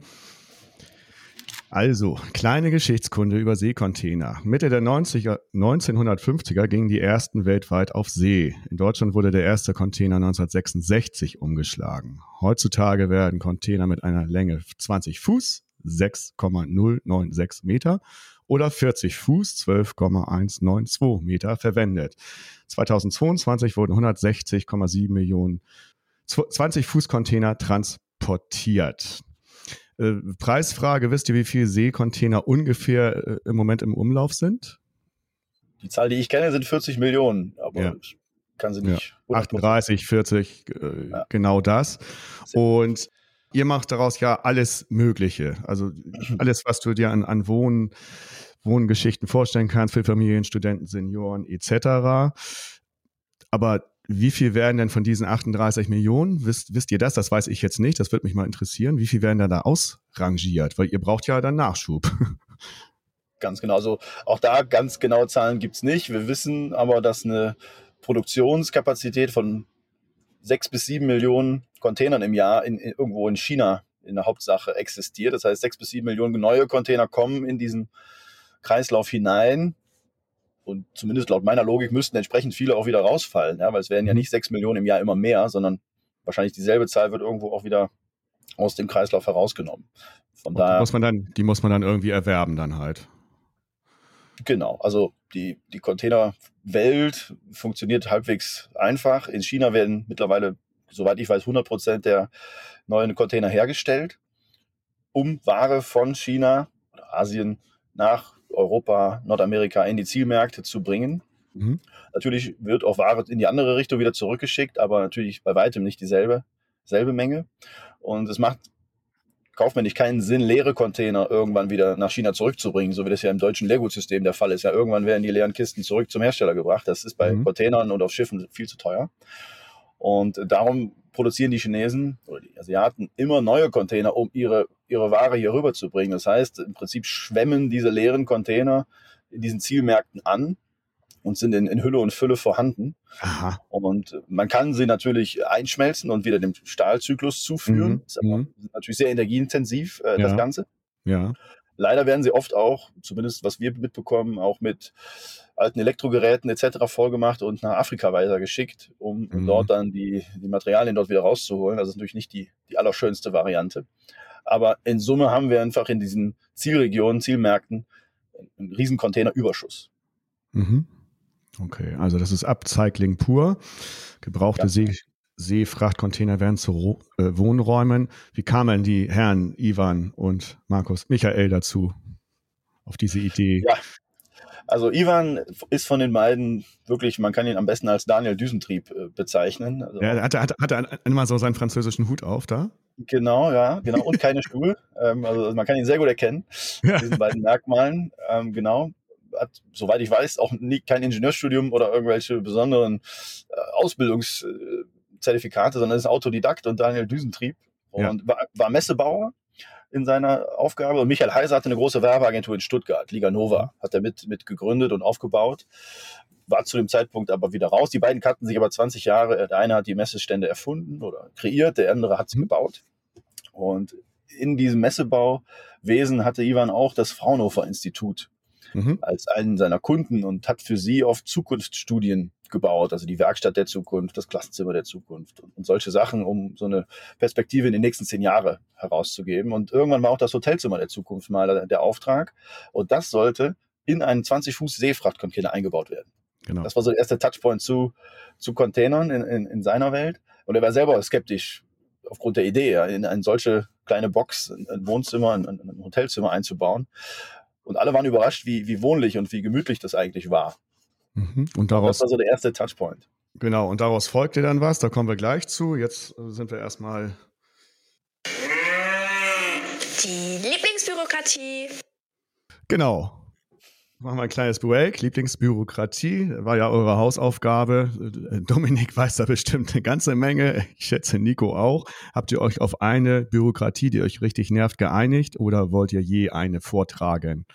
Also, kleine Geschichtskunde über Seekontainer. Mitte der 90er, 1950er gingen die ersten weltweit auf See. In Deutschland wurde der erste Container 1966 umgeschlagen. Heutzutage werden Container mit einer Länge 20 Fuß, 6,096 Meter oder 40 Fuß, 12,192 Meter verwendet. 2022 wurden 160,7 Millionen 20 Fuß Container transportiert. Äh, Preisfrage, wisst ihr, wie viele Seekontainer ungefähr äh, im Moment im Umlauf sind? Die Zahl, die ich kenne, sind 40 Millionen, aber ja. ich kann sie nicht. Ja. 38, 40, äh, ja. genau das. Und ihr macht daraus ja alles Mögliche. Also alles, was du dir an, an Wohn, Wohngeschichten vorstellen kannst für Familien, Studenten, Senioren etc. Aber wie viel werden denn von diesen 38 Millionen, wisst, wisst ihr das? Das weiß ich jetzt nicht, das würde mich mal interessieren. Wie viel werden da, da ausrangiert? Weil ihr braucht ja dann Nachschub. Ganz genau. Also auch da ganz genaue Zahlen gibt es nicht. Wir wissen aber, dass eine Produktionskapazität von sechs bis sieben Millionen Containern im Jahr in, in, irgendwo in China in der Hauptsache existiert. Das heißt, sechs bis sieben Millionen neue Container kommen in diesen Kreislauf hinein und zumindest laut meiner Logik müssten entsprechend viele auch wieder rausfallen, ja, weil es werden ja mhm. nicht sechs Millionen im Jahr immer mehr, sondern wahrscheinlich dieselbe Zahl wird irgendwo auch wieder aus dem Kreislauf herausgenommen. Von daher, die muss man dann, die muss man dann irgendwie erwerben dann halt. Genau, also die, die Containerwelt funktioniert halbwegs einfach. In China werden mittlerweile, soweit ich weiß, 100 Prozent der neuen Container hergestellt, um Ware von China oder Asien nach Europa, Nordamerika in die Zielmärkte zu bringen. Mhm. Natürlich wird auch Ware in die andere Richtung wieder zurückgeschickt, aber natürlich bei weitem nicht dieselbe selbe Menge. Und es macht kaufmännisch keinen Sinn, leere Container irgendwann wieder nach China zurückzubringen, so wie das ja im deutschen Leergutsystem der Fall ist. Ja, irgendwann werden die leeren Kisten zurück zum Hersteller gebracht. Das ist bei mhm. Containern und auf Schiffen viel zu teuer. Und darum produzieren die Chinesen oder die Asiaten immer neue Container, um ihre, ihre Ware hier rüber zu bringen. Das heißt, im Prinzip schwemmen diese leeren Container in diesen Zielmärkten an und sind in, in Hülle und Fülle vorhanden. Aha. Und man kann sie natürlich einschmelzen und wieder dem Stahlzyklus zuführen. Mhm. Das ist mhm. natürlich sehr energieintensiv, äh, ja. das Ganze. Ja. Leider werden sie oft auch, zumindest was wir mitbekommen, auch mit alten Elektrogeräten etc. vollgemacht und nach Afrika weitergeschickt, um mhm. dort dann die, die Materialien dort wieder rauszuholen. Das ist natürlich nicht die, die allerschönste Variante. Aber in Summe haben wir einfach in diesen Zielregionen, Zielmärkten einen riesen Containerüberschuss. Mhm. Okay, also das ist Upcycling pur. Gebrauchte ja. See, Seefrachtcontainer werden zu äh, Wohnräumen. Wie kamen die Herren Ivan und Markus Michael dazu, auf diese Idee? Ja, also Ivan ist von den beiden wirklich, man kann ihn am besten als Daniel Düsentrieb äh, bezeichnen. Also, ja, hat, hat, hat er immer so seinen französischen Hut auf da? Genau, ja, genau. Und keine Schuhe. ähm, also man kann ihn sehr gut erkennen, ja. diesen beiden Merkmalen. Ähm, genau hat, soweit ich weiß, auch nie, kein Ingenieurstudium oder irgendwelche besonderen äh, Ausbildungs, äh, Zertifikate, sondern ist Autodidakt und Daniel Düsentrieb und ja. war, war, Messebauer in seiner Aufgabe. Und Michael Heiser hatte eine große Werbeagentur in Stuttgart, Liga Nova, hat er mit, mit gegründet und aufgebaut. War zu dem Zeitpunkt aber wieder raus. Die beiden kannten sich aber 20 Jahre. Der eine hat die Messestände erfunden oder kreiert, der andere hat sie mhm. gebaut. Und in diesem Messebauwesen hatte Ivan auch das Fraunhofer Institut mhm. als einen seiner Kunden und hat für sie oft Zukunftsstudien gebaut, also die Werkstatt der Zukunft, das Klassenzimmer der Zukunft und, und, solche Sachen, um so eine Perspektive in die nächsten zehn Jahre herauszugeben. Und irgendwann war auch das Hotelzimmer der Zukunft mal der, der Auftrag. Und das sollte in einen 20 Fuß Seefrachtcontainer eingebaut werden. Genau. Das war so der erste Touchpoint zu, zu Containern in, in, in seiner Welt. Und er war selber skeptisch aufgrund der Idee, in eine solche kleine Box, ein Wohnzimmer, ein, ein Hotelzimmer einzubauen. Und alle waren überrascht, wie, wie wohnlich und wie gemütlich das eigentlich war. Mhm. Und daraus. Das war so der erste Touchpoint. Genau, und daraus folgte dann was, da kommen wir gleich zu. Jetzt äh, sind wir erstmal. Die Lieblingsbürokratie. Genau. Machen wir ein kleines Break. Lieblingsbürokratie war ja eure Hausaufgabe. Dominik weiß da bestimmt eine ganze Menge. Ich schätze Nico auch. Habt ihr euch auf eine Bürokratie, die euch richtig nervt, geeinigt oder wollt ihr je eine vortragen?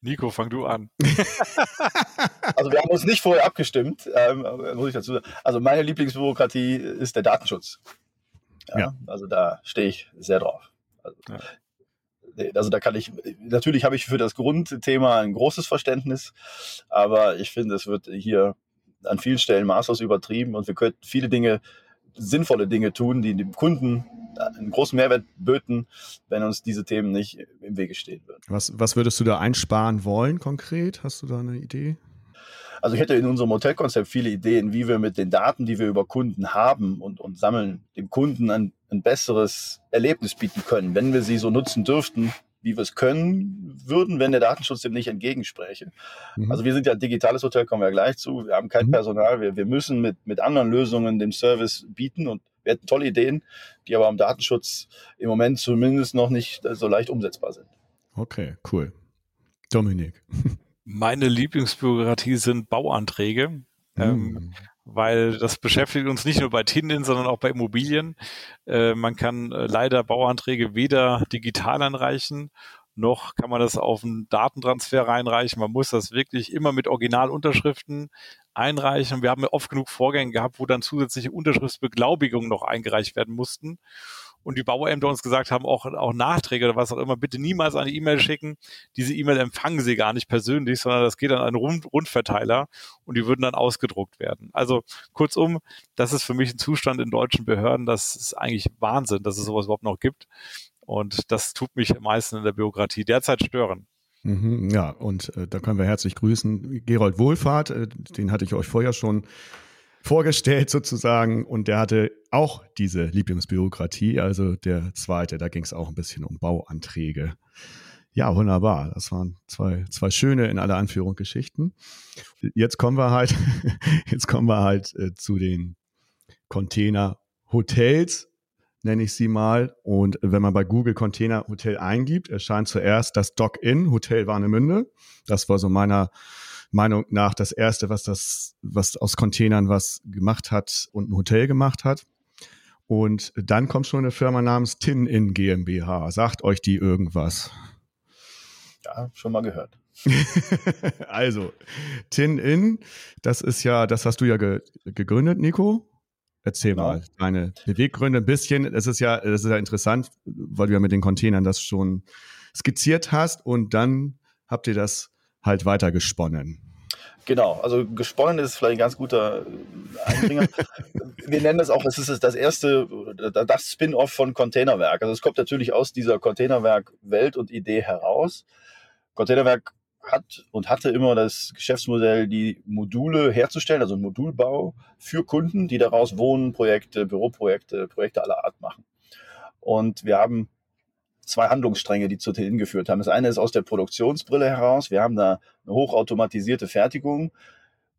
Nico, fang du an. also wir haben uns nicht vorher abgestimmt, ähm, muss ich dazu sagen. Also meine Lieblingsbürokratie ist der Datenschutz. Ja, ja. Also da stehe ich sehr drauf. Also, ja also da kann ich, natürlich habe ich für das Grundthema ein großes Verständnis, aber ich finde, es wird hier an vielen Stellen maßlos übertrieben und wir könnten viele Dinge, sinnvolle Dinge tun, die dem Kunden einen großen Mehrwert böten, wenn uns diese Themen nicht im Wege stehen würden. Was, was würdest du da einsparen wollen konkret? Hast du da eine Idee? Also ich hätte in unserem Hotelkonzept viele Ideen, wie wir mit den Daten, die wir über Kunden haben und, und sammeln, dem Kunden ein, ein besseres Erlebnis bieten können, wenn wir sie so nutzen dürften, wie wir es können würden, wenn der Datenschutz dem nicht entgegenspräche. Mhm. Also wir sind ja ein digitales Hotel, kommen wir ja gleich zu. Wir haben kein mhm. Personal. Wir, wir müssen mit, mit anderen Lösungen den Service bieten und wir hätten tolle Ideen, die aber am Datenschutz im Moment zumindest noch nicht so leicht umsetzbar sind. Okay, cool. Dominik. Meine Lieblingsbürokratie sind Bauanträge. Mhm. Ähm, weil das beschäftigt uns nicht nur bei Tindin, sondern auch bei Immobilien. Äh, man kann äh, leider Bauanträge weder digital anreichen, noch kann man das auf einen Datentransfer reinreichen. Man muss das wirklich immer mit Originalunterschriften einreichen. Wir haben ja oft genug Vorgänge gehabt, wo dann zusätzliche Unterschriftsbeglaubigungen noch eingereicht werden mussten und die Bauämter uns gesagt haben, auch, auch Nachträge oder was auch immer, bitte niemals eine E-Mail schicken. Diese E-Mail empfangen sie gar nicht persönlich, sondern das geht an einen Rund Rundverteiler und die würden dann ausgedruckt werden. Also kurzum, das ist für mich ein Zustand in deutschen Behörden, das ist eigentlich Wahnsinn, dass es sowas überhaupt noch gibt. Und das tut mich am meisten in der Bürokratie derzeit stören. Mhm, ja, und äh, da können wir herzlich grüßen. Gerold Wohlfahrt, äh, den hatte ich euch vorher schon vorgestellt sozusagen und der hatte auch diese Lieblingsbürokratie, also der zweite, da ging es auch ein bisschen um Bauanträge. Ja, wunderbar. Das waren zwei, zwei schöne in aller Anführung Geschichten. Jetzt kommen wir halt, jetzt kommen wir halt äh, zu den Container Hotels, nenne ich sie mal. Und wenn man bei Google Container Hotel eingibt, erscheint zuerst das Dock-In Hotel Warnemünde. Das war so meiner Meinung nach das erste, was das, was aus Containern was gemacht hat und ein Hotel gemacht hat. Und dann kommt schon eine Firma namens Tin In GmbH. Sagt euch die irgendwas? Ja, schon mal gehört. also, Tin In, das ist ja, das hast du ja ge gegründet, Nico. Erzähl genau. mal deine Beweggründe ein bisschen. Es ist ja, das ist ja interessant, weil du ja mit den Containern das schon skizziert hast und dann habt ihr das halt weiter gesponnen. Genau, also gesponnen ist vielleicht ein ganz guter Einbringer. Wir nennen das auch, es ist das erste, das Spin-off von Containerwerk. Also es kommt natürlich aus dieser Containerwerk-Welt und Idee heraus. Containerwerk hat und hatte immer das Geschäftsmodell, die Module herzustellen, also Modulbau für Kunden, die daraus Wohnprojekte, Büroprojekte, Projekte aller Art machen. Und wir haben zwei Handlungsstränge, die zu Tillen geführt haben. Das eine ist aus der Produktionsbrille heraus. Wir haben da eine hochautomatisierte Fertigung,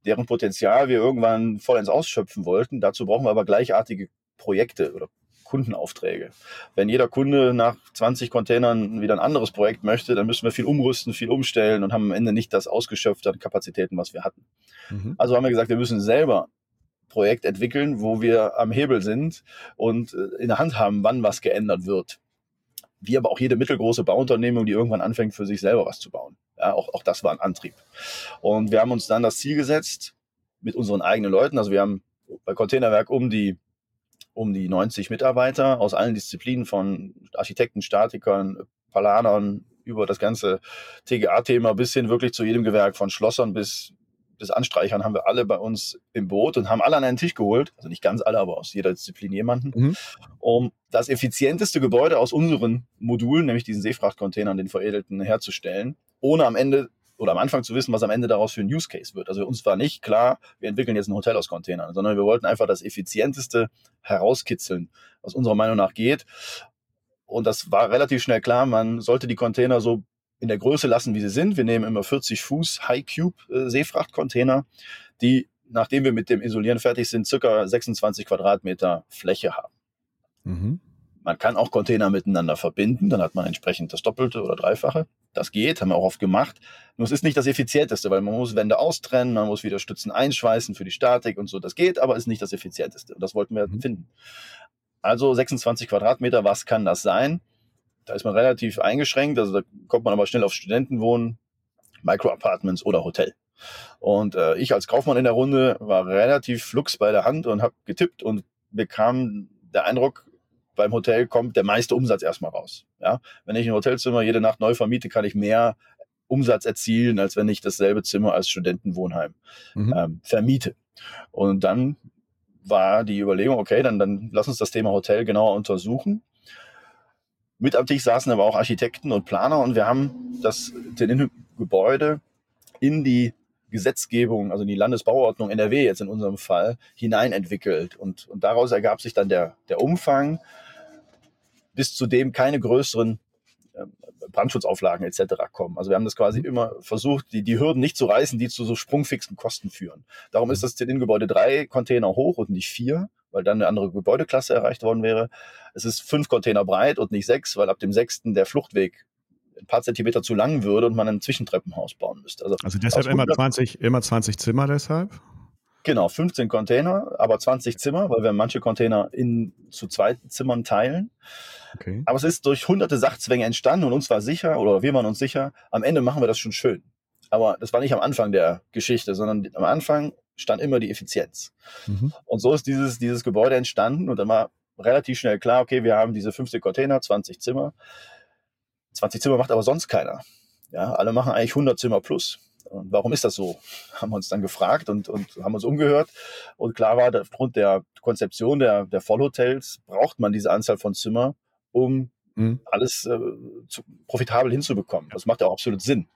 deren Potenzial wir irgendwann vollends ausschöpfen wollten. Dazu brauchen wir aber gleichartige Projekte oder Kundenaufträge. Wenn jeder Kunde nach 20 Containern wieder ein anderes Projekt möchte, dann müssen wir viel umrüsten, viel umstellen und haben am Ende nicht das ausgeschöpfte an Kapazitäten, was wir hatten. Mhm. Also haben wir gesagt, wir müssen selber Projekt entwickeln, wo wir am Hebel sind und äh, in der Hand haben, wann was geändert wird wie aber auch jede mittelgroße Bauunternehmung, die irgendwann anfängt, für sich selber was zu bauen. Ja, auch, auch das war ein Antrieb. Und wir haben uns dann das Ziel gesetzt mit unseren eigenen Leuten. Also wir haben bei Containerwerk um die um die 90 Mitarbeiter aus allen Disziplinen von Architekten, Statikern, Palanern über das ganze TGA-Thema bis hin wirklich zu jedem Gewerk von Schlossern bis bis Anstreichern haben wir alle bei uns im Boot und haben alle an einen Tisch geholt, also nicht ganz alle, aber aus jeder Disziplin jemanden, mhm. um das effizienteste Gebäude aus unseren Modulen, nämlich diesen Seefrachtcontainern, den veredelten, herzustellen, ohne am Ende oder am Anfang zu wissen, was am Ende daraus für ein Use Case wird. Also uns war nicht klar, wir entwickeln jetzt ein Hotel aus Containern, sondern wir wollten einfach das effizienteste herauskitzeln, was unserer Meinung nach geht. Und das war relativ schnell klar, man sollte die Container so in der Größe lassen, wie sie sind. Wir nehmen immer 40 Fuß High Cube äh, Seefrachtcontainer, die, nachdem wir mit dem Isolieren fertig sind, circa 26 Quadratmeter Fläche haben. Mhm. Man kann auch Container miteinander verbinden, dann hat man entsprechend das Doppelte oder Dreifache. Das geht, haben wir auch oft gemacht. Nur es ist nicht das Effizienteste, weil man muss Wände austrennen, man muss wieder Stützen einschweißen für die Statik und so. Das geht, aber ist nicht das Effizienteste. Und das wollten wir mhm. finden. Also 26 Quadratmeter, was kann das sein? Da ist man relativ eingeschränkt, also da kommt man aber schnell auf Studentenwohnen, Micro-Apartments oder Hotel. Und äh, ich als Kaufmann in der Runde war relativ flux bei der Hand und habe getippt und bekam der Eindruck, beim Hotel kommt der meiste Umsatz erstmal raus. Ja? Wenn ich ein Hotelzimmer jede Nacht neu vermiete, kann ich mehr Umsatz erzielen, als wenn ich dasselbe Zimmer als Studentenwohnheim mhm. ähm, vermiete. Und dann war die Überlegung, okay, dann, dann lass uns das Thema Hotel genauer untersuchen. Mit am Tisch saßen aber auch Architekten und Planer und wir haben das Gebäude in die Gesetzgebung, also in die Landesbauordnung NRW jetzt in unserem Fall, hinein entwickelt. Und, und daraus ergab sich dann der, der Umfang, bis zu dem keine größeren ähm, Brandschutzauflagen etc. kommen. Also wir haben das quasi immer versucht, die, die Hürden nicht zu reißen, die zu so sprungfixen Kosten führen. Darum ist mhm. das TIN-Gebäude drei Container hoch und nicht vier, weil dann eine andere Gebäudeklasse erreicht worden wäre. Es ist fünf Container breit und nicht sechs, weil ab dem sechsten der Fluchtweg ein paar Zentimeter zu lang würde und man ein Zwischentreppenhaus bauen müsste. Also, also deshalb immer 20, immer 20 Zimmer deshalb? Genau, 15 Container, aber 20 Zimmer, weil wir manche Container in zu zweiten Zimmern teilen. Okay. Aber es ist durch hunderte Sachzwänge entstanden und uns war sicher, oder wir waren uns sicher, am Ende machen wir das schon schön. Aber das war nicht am Anfang der Geschichte, sondern am Anfang stand immer die Effizienz. Mhm. Und so ist dieses, dieses Gebäude entstanden und dann war relativ schnell klar, okay, wir haben diese 15 Container, 20 Zimmer. 20 Zimmer macht aber sonst keiner. Ja, alle machen eigentlich 100 Zimmer plus. Und warum ist das so? Haben wir uns dann gefragt und, und haben uns umgehört. Und klar war, aufgrund der Konzeption der, der Vollhotels braucht man diese Anzahl von Zimmer, um mhm. alles äh, zu, profitabel hinzubekommen. Das macht ja auch absolut Sinn.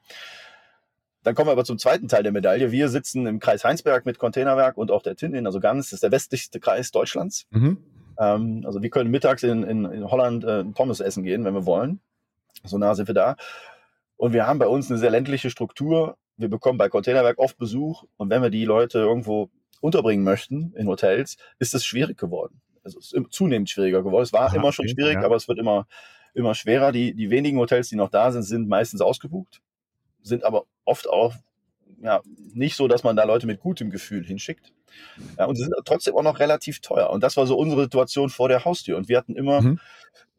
Dann kommen wir aber zum zweiten Teil der Medaille. Wir sitzen im Kreis Heinsberg mit Containerwerk und auch der Tinnin, also ganz, das ist der westlichste Kreis Deutschlands. Mhm. Ähm, also wir können mittags in, in, in Holland äh, Pommes essen gehen, wenn wir wollen. So nah sind wir da. Und wir haben bei uns eine sehr ländliche Struktur. Wir bekommen bei Containerwerk oft Besuch. Und wenn wir die Leute irgendwo unterbringen möchten in Hotels, ist es schwierig geworden. Also es ist zunehmend schwieriger geworden. Es war Aha, immer schon okay, schwierig, ja. aber es wird immer, immer schwerer. Die, die wenigen Hotels, die noch da sind, sind meistens ausgebucht, sind aber oft auch ja, nicht so, dass man da Leute mit gutem Gefühl hinschickt. Ja, und sie sind trotzdem auch noch relativ teuer. Und das war so unsere Situation vor der Haustür. Und wir hatten immer mhm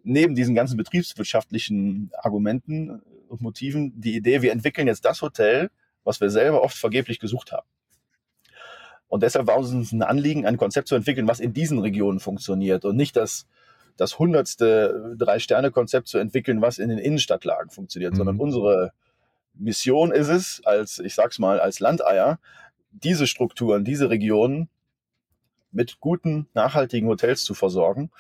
neben diesen ganzen betriebswirtschaftlichen Argumenten und Motiven die Idee, wir entwickeln jetzt das Hotel, was wir selber oft vergeblich gesucht haben. Und deshalb war uns ein Anliegen, ein Konzept zu entwickeln, was in diesen Regionen funktioniert und nicht das, das hundertste Drei-Sterne-Konzept zu entwickeln, was in den Innenstadtlagen funktioniert, mhm. sondern unsere Mission ist es, als, ich sag's mal, als Landeier, diese Strukturen, diese Regionen mit guten, nachhaltigen Hotels zu versorgen.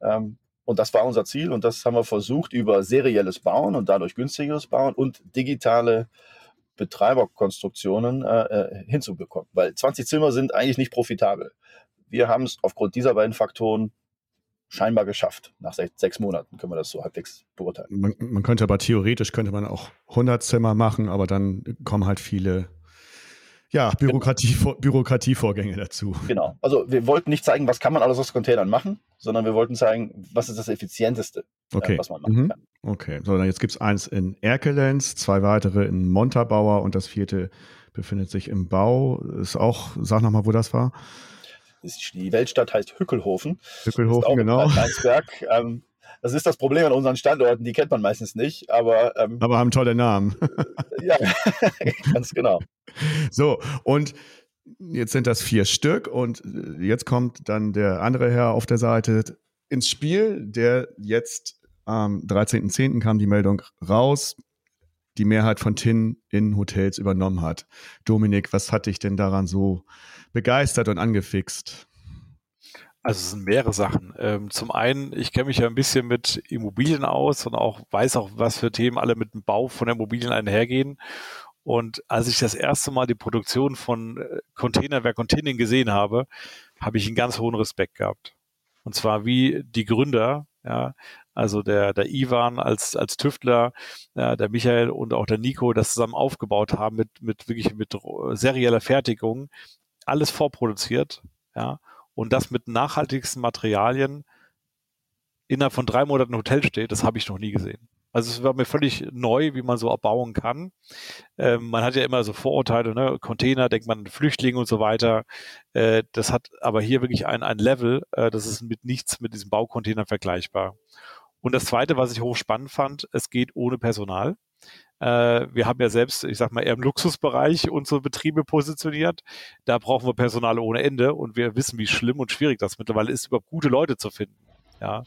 Ähm, und das war unser Ziel und das haben wir versucht über serielles Bauen und dadurch günstigeres Bauen und digitale Betreiberkonstruktionen äh, äh hinzubekommen. Weil 20 Zimmer sind eigentlich nicht profitabel. Wir haben es aufgrund dieser beiden Faktoren scheinbar geschafft. Nach sechs, sechs, Monaten können wir das so halbwegs beurteilen. Man, man, könnte aber theoretisch könnte man auch 100 Zimmer machen, aber dann kommen halt viele ja, Bürokratie, genau. Bürokratievorgänge dazu. Genau. Also wir wollten nicht zeigen, was kann man alles aus Containern machen, sondern wir wollten zeigen, was ist das Effizienteste, äh, okay. äh, was man machen mhm. kann. Okay, so dann jetzt gibt es eins in Erkelenz, zwei weitere in Montabaur und das vierte befindet sich im Bau. Ist auch, sag nochmal, wo das war. Die Weltstadt heißt Hückelhofen. Hückelhofen, genau. Ähm, das ist das Problem an unseren Standorten, die kennt man meistens nicht, aber. Ähm, aber haben tolle Namen. ja, ganz genau. So, und jetzt sind das vier Stück und jetzt kommt dann der andere Herr auf der Seite ins Spiel, der jetzt am 13.10. kam die Meldung raus, die Mehrheit von TIN in Hotels übernommen hat. Dominik, was hat dich denn daran so begeistert und angefixt? Also es sind mehrere Sachen. Ähm, zum einen, ich kenne mich ja ein bisschen mit Immobilien aus und auch weiß auch, was für Themen alle mit dem Bau von Immobilien einhergehen. Und als ich das erste Mal die Produktion von äh, Containerwerk und Tinning gesehen habe, habe ich einen ganz hohen Respekt gehabt. Und zwar wie die Gründer, ja, also der, der Ivan als, als Tüftler, ja, der Michael und auch der Nico das zusammen aufgebaut haben mit, mit wirklich mit serieller Fertigung, alles vorproduziert, ja, und das mit nachhaltigsten Materialien innerhalb von drei Monaten Hotel steht, das habe ich noch nie gesehen. Also es war mir völlig neu, wie man so abbauen kann. Ähm, man hat ja immer so Vorurteile, ne? Container, denkt man an Flüchtlinge und so weiter. Äh, das hat aber hier wirklich ein, ein Level, äh, das ist mit nichts mit diesem Baucontainer vergleichbar. Und das Zweite, was ich hochspannend fand, es geht ohne Personal. Äh, wir haben ja selbst, ich sag mal, eher im Luxusbereich unsere Betriebe positioniert. Da brauchen wir Personal ohne Ende und wir wissen, wie schlimm und schwierig das mittlerweile ist, überhaupt gute Leute zu finden. Ja.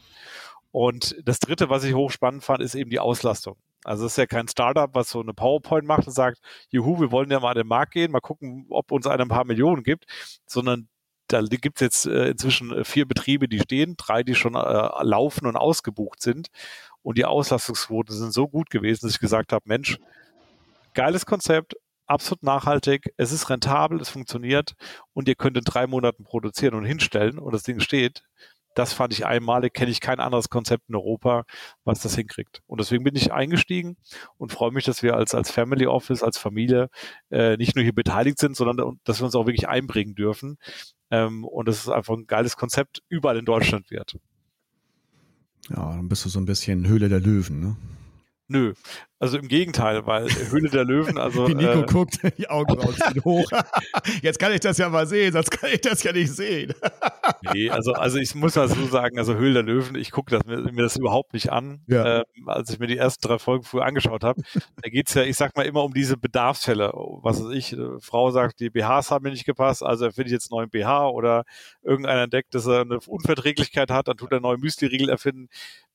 Und das Dritte, was ich hochspannend fand, ist eben die Auslastung. Also es ist ja kein Startup, was so eine PowerPoint macht und sagt, juhu, wir wollen ja mal an den Markt gehen, mal gucken, ob uns einer ein paar Millionen gibt, sondern da gibt es jetzt äh, inzwischen äh, vier Betriebe, die stehen, drei, die schon äh, laufen und ausgebucht sind. Und die Auslastungsquoten sind so gut gewesen, dass ich gesagt habe, Mensch, geiles Konzept, absolut nachhaltig, es ist rentabel, es funktioniert und ihr könnt in drei Monaten produzieren und hinstellen und das Ding steht. Das fand ich einmalig, kenne ich kein anderes Konzept in Europa, was das hinkriegt. Und deswegen bin ich eingestiegen und freue mich, dass wir als, als Family Office, als Familie äh, nicht nur hier beteiligt sind, sondern dass wir uns auch wirklich einbringen dürfen. Ähm, und es einfach ein geiles Konzept überall in Deutschland wird. Ja, dann bist du so ein bisschen Höhle der Löwen, ne? Nö, also im Gegenteil, weil Höhle der Löwen, also. Wie Nico äh, guckt, die Augenbrauen ziehen hoch. Jetzt kann ich das ja mal sehen, sonst kann ich das ja nicht sehen. nee, also, also ich muss mal so sagen, also Höhle der Löwen, ich gucke das, mir, mir, das überhaupt nicht an. Ja. Ähm, als ich mir die ersten drei Folgen früher angeschaut habe, da geht's ja, ich sag mal, immer um diese Bedarfsfälle. Was weiß ich, äh, Frau sagt, die BHs haben mir nicht gepasst, also erfinde ich jetzt einen neuen BH oder irgendeiner entdeckt, dass er eine Unverträglichkeit hat, dann tut er neue Müsli-Riegel erfinden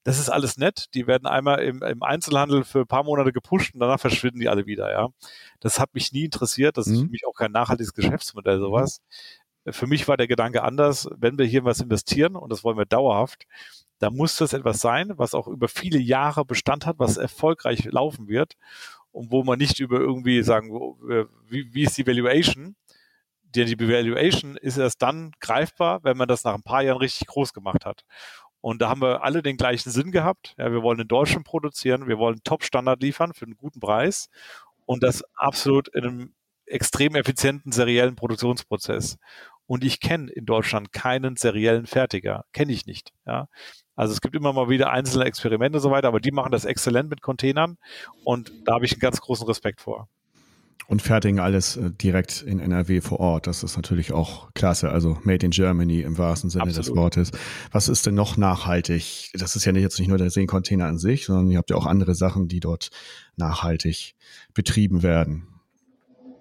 das ist alles nett. Die werden einmal im, im, Einzelhandel für ein paar Monate gepusht und danach verschwinden die alle wieder, ja. Das hat mich nie interessiert. Das ist mhm. für mich auch kein nachhaltiges Geschäftsmodell, mhm. sowas. Für mich war der Gedanke anders, wenn wir hier was investieren und das wollen wir dauerhaft, da muss das etwas sein, was auch über viele Jahre Bestand hat, was erfolgreich laufen wird und wo man nicht über irgendwie sagen, wie, wie ist die Valuation, denn die Valuation ist erst dann greifbar, wenn man das nach ein paar Jahren richtig groß gemacht hat. Und da haben wir alle den gleichen Sinn gehabt. Ja, wir wollen in Deutschland produzieren, wir wollen Top-Standard liefern für einen guten Preis und das absolut in einem extrem effizienten seriellen Produktionsprozess. Und ich kenne in Deutschland keinen seriellen Fertiger, kenne ich nicht. Ja, also es gibt immer mal wieder einzelne Experimente und so weiter, aber die machen das exzellent mit Containern und da habe ich einen ganz großen Respekt vor und fertigen alles äh, direkt in NRW vor Ort. Das ist natürlich auch klasse. Also Made in Germany im wahrsten Sinne Absolut. des Wortes. Was ist denn noch nachhaltig? Das ist ja jetzt nicht nur der Seencontainer an sich, sondern ihr habt ja auch andere Sachen, die dort nachhaltig betrieben werden.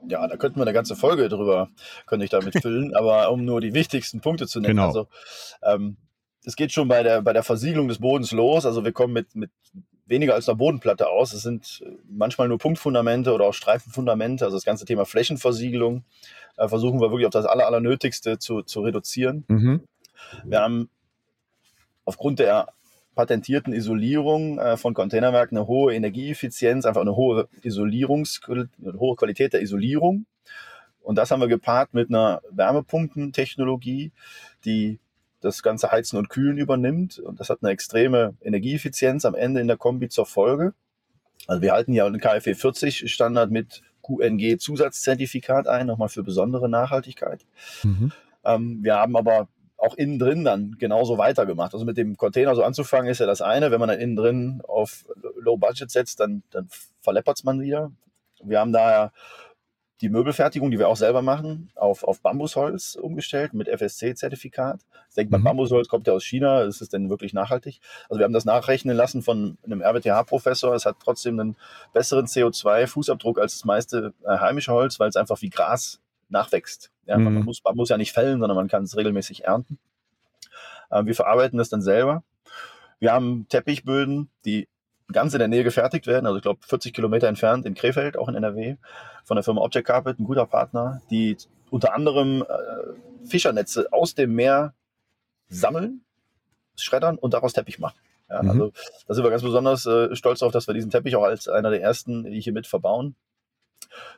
Ja, da könnten wir eine ganze Folge drüber, könnte ich damit füllen, aber um nur die wichtigsten Punkte zu nennen. Genau. Also ähm, es geht schon bei der, bei der Versiegelung des Bodens los. Also wir kommen mit, mit weniger als einer Bodenplatte aus. Es sind äh, manchmal nur Punktfundamente oder auch Streifenfundamente. Also das ganze Thema Flächenversiegelung äh, versuchen wir wirklich auf das Aller, Allernötigste zu, zu reduzieren. Mhm. Wir haben aufgrund der patentierten Isolierung äh, von Containerwerken eine hohe Energieeffizienz, einfach eine hohe Isolierungs eine hohe Qualität der Isolierung. Und das haben wir gepaart mit einer Wärmepumpentechnologie, die das ganze Heizen und Kühlen übernimmt. Und das hat eine extreme Energieeffizienz am Ende in der Kombi zur Folge. Also wir halten ja einen KfW 40 Standard mit QNG Zusatzzertifikat ein, nochmal für besondere Nachhaltigkeit. Mhm. Ähm, wir haben aber auch innen drin dann genauso weitergemacht. Also mit dem Container so anzufangen ist ja das eine. Wenn man dann innen drin auf Low Budget setzt, dann, dann verleppert man wieder. Wir haben daher die Möbelfertigung, die wir auch selber machen, auf, auf Bambusholz umgestellt mit FSC-Zertifikat. Ich denke, mhm. Bambusholz kommt ja aus China, ist es denn wirklich nachhaltig? Also wir haben das nachrechnen lassen von einem RWTH-Professor. Es hat trotzdem einen besseren CO2-Fußabdruck als das meiste äh, heimische Holz, weil es einfach wie Gras nachwächst. Ja, mhm. Man muss Bambus ja nicht fällen, sondern man kann es regelmäßig ernten. Äh, wir verarbeiten das dann selber. Wir haben Teppichböden, die ganz in der Nähe gefertigt werden. Also ich glaube 40 Kilometer entfernt in Krefeld, auch in NRW, von der Firma Object Carpet, ein guter Partner, die unter anderem äh, Fischernetze aus dem Meer sammeln, schreddern und daraus Teppich machen. Ja, mhm. Also da sind wir ganz besonders äh, stolz darauf, dass wir diesen Teppich auch als einer der ersten hier mit verbauen.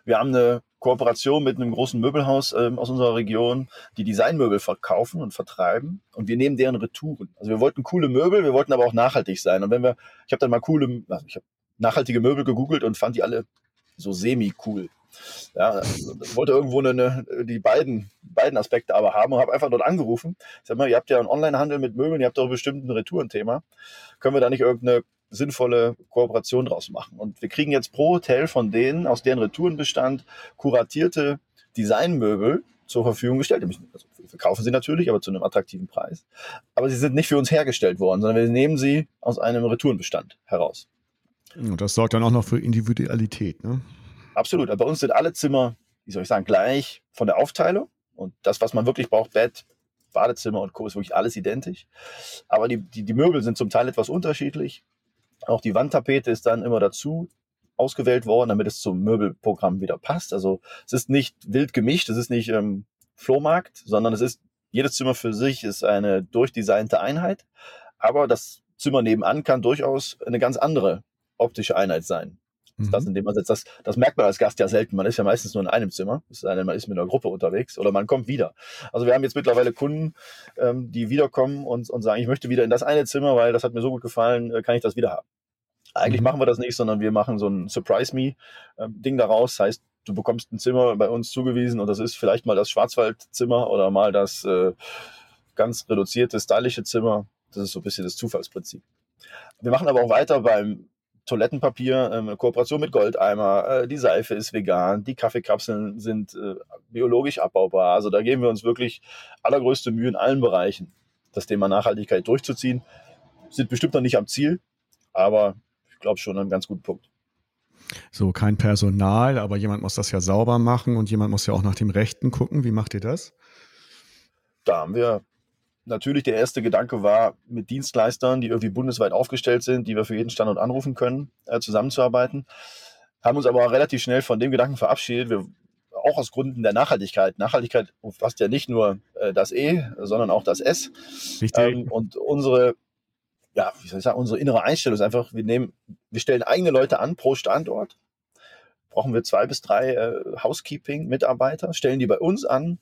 Wir haben eine Kooperation mit einem großen Möbelhaus ähm, aus unserer Region, die Designmöbel verkaufen und vertreiben. Und wir nehmen deren Retouren. Also wir wollten coole Möbel, wir wollten aber auch nachhaltig sein. Und wenn wir, ich habe dann mal coole, also ich habe nachhaltige Möbel gegoogelt und fand die alle so semi-cool. Ja, ich wollte irgendwo eine, die beiden, beiden Aspekte aber haben und habe einfach dort angerufen. Ich sag mal, ihr habt ja einen Onlinehandel mit Möbeln, ihr habt doch bestimmt ein Retourenthema. Können wir da nicht irgendeine sinnvolle Kooperation draus machen? Und wir kriegen jetzt pro Hotel von denen, aus deren Retourenbestand, kuratierte Designmöbel zur Verfügung gestellt. Also wir kaufen sie natürlich, aber zu einem attraktiven Preis. Aber sie sind nicht für uns hergestellt worden, sondern wir nehmen sie aus einem Retourenbestand heraus. Und das sorgt dann auch noch für Individualität, ne? Absolut. Bei uns sind alle Zimmer, wie soll ich sagen, gleich von der Aufteilung. Und das, was man wirklich braucht, Bett, Badezimmer und Co. ist wirklich alles identisch. Aber die, die, die Möbel sind zum Teil etwas unterschiedlich. Auch die Wandtapete ist dann immer dazu ausgewählt worden, damit es zum Möbelprogramm wieder passt. Also es ist nicht wild gemischt, es ist nicht ähm, Flohmarkt, sondern es ist jedes Zimmer für sich ist eine durchdesignte Einheit. Aber das Zimmer nebenan kann durchaus eine ganz andere optische Einheit sein. Mhm. Das, in dem man sitzt. Das, das merkt man als Gast ja selten. Man ist ja meistens nur in einem Zimmer, es sei denn, man ist mit einer Gruppe unterwegs oder man kommt wieder. Also wir haben jetzt mittlerweile Kunden, ähm, die wiederkommen und, und sagen, ich möchte wieder in das eine Zimmer, weil das hat mir so gut gefallen, äh, kann ich das wieder haben. Eigentlich mhm. machen wir das nicht, sondern wir machen so ein Surprise Me-Ding ähm, daraus. Das heißt, du bekommst ein Zimmer bei uns zugewiesen und das ist vielleicht mal das Schwarzwaldzimmer oder mal das äh, ganz reduzierte, stylische Zimmer. Das ist so ein bisschen das Zufallsprinzip. Wir machen aber auch weiter beim Toilettenpapier, ähm, Kooperation mit Goldeimer, äh, die Seife ist vegan, die Kaffeekapseln sind äh, biologisch abbaubar. Also da geben wir uns wirklich allergrößte Mühe in allen Bereichen, das Thema Nachhaltigkeit durchzuziehen. Sind bestimmt noch nicht am Ziel, aber ich glaube schon einen ganz guten Punkt. So, kein Personal, aber jemand muss das ja sauber machen und jemand muss ja auch nach dem Rechten gucken. Wie macht ihr das? Da haben wir natürlich der erste Gedanke war, mit Dienstleistern, die irgendwie bundesweit aufgestellt sind, die wir für jeden Standort anrufen können, äh, zusammenzuarbeiten. Haben uns aber relativ schnell von dem Gedanken verabschiedet. Wir, auch aus Gründen der Nachhaltigkeit. Nachhaltigkeit umfasst ja nicht nur äh, das E, sondern auch das S. Richtig. Ähm, und unsere, ja, wie soll ich sagen, unsere innere Einstellung ist einfach, wir nehmen, wir stellen eigene Leute an pro Standort. Brauchen wir zwei bis drei äh, Housekeeping-Mitarbeiter, stellen die bei uns an,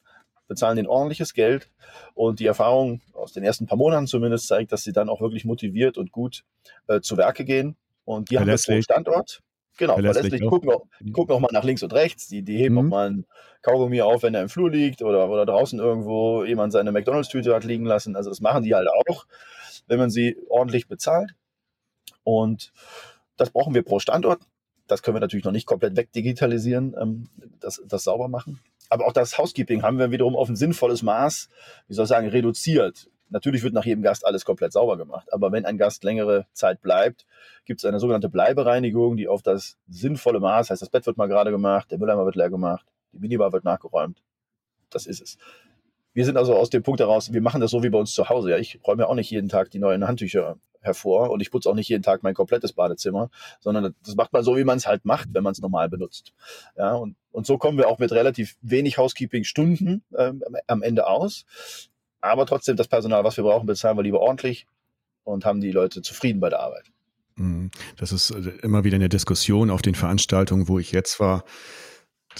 bezahlen denen ordentliches Geld und die Erfahrung aus den ersten paar Monaten zumindest zeigt, dass sie dann auch wirklich motiviert und gut äh, zu Werke gehen. Und die haben wir pro Standort. Genau, verlässlich. Die gucken, auch, die gucken auch mal nach links und rechts. Die, die heben mhm. auch mal ein Kaugummi auf, wenn er im Flur liegt oder, oder draußen irgendwo jemand seine McDonalds-Tüte hat liegen lassen. Also das machen die halt auch, wenn man sie ordentlich bezahlt. Und das brauchen wir pro Standort. Das können wir natürlich noch nicht komplett wegdigitalisieren, ähm, das, das sauber machen. Aber auch das Housekeeping haben wir wiederum auf ein sinnvolles Maß, wie soll ich sagen, reduziert. Natürlich wird nach jedem Gast alles komplett sauber gemacht. Aber wenn ein Gast längere Zeit bleibt, gibt es eine sogenannte Bleibereinigung, die auf das sinnvolle Maß, heißt das Bett wird mal gerade gemacht, der Mülleimer wird leer gemacht, die Minibar wird nachgeräumt. Das ist es. Wir sind also aus dem Punkt heraus, wir machen das so wie bei uns zu Hause. Ja, ich räume ja auch nicht jeden Tag die neuen Handtücher hervor und ich putze auch nicht jeden Tag mein komplettes Badezimmer, sondern das macht man so, wie man es halt macht, wenn man es normal benutzt. Ja, und, und so kommen wir auch mit relativ wenig Housekeeping-Stunden ähm, am Ende aus. Aber trotzdem das Personal, was wir brauchen, bezahlen wir lieber ordentlich und haben die Leute zufrieden bei der Arbeit. Mhm. Das ist äh, immer wieder eine Diskussion auf den Veranstaltungen, wo ich jetzt war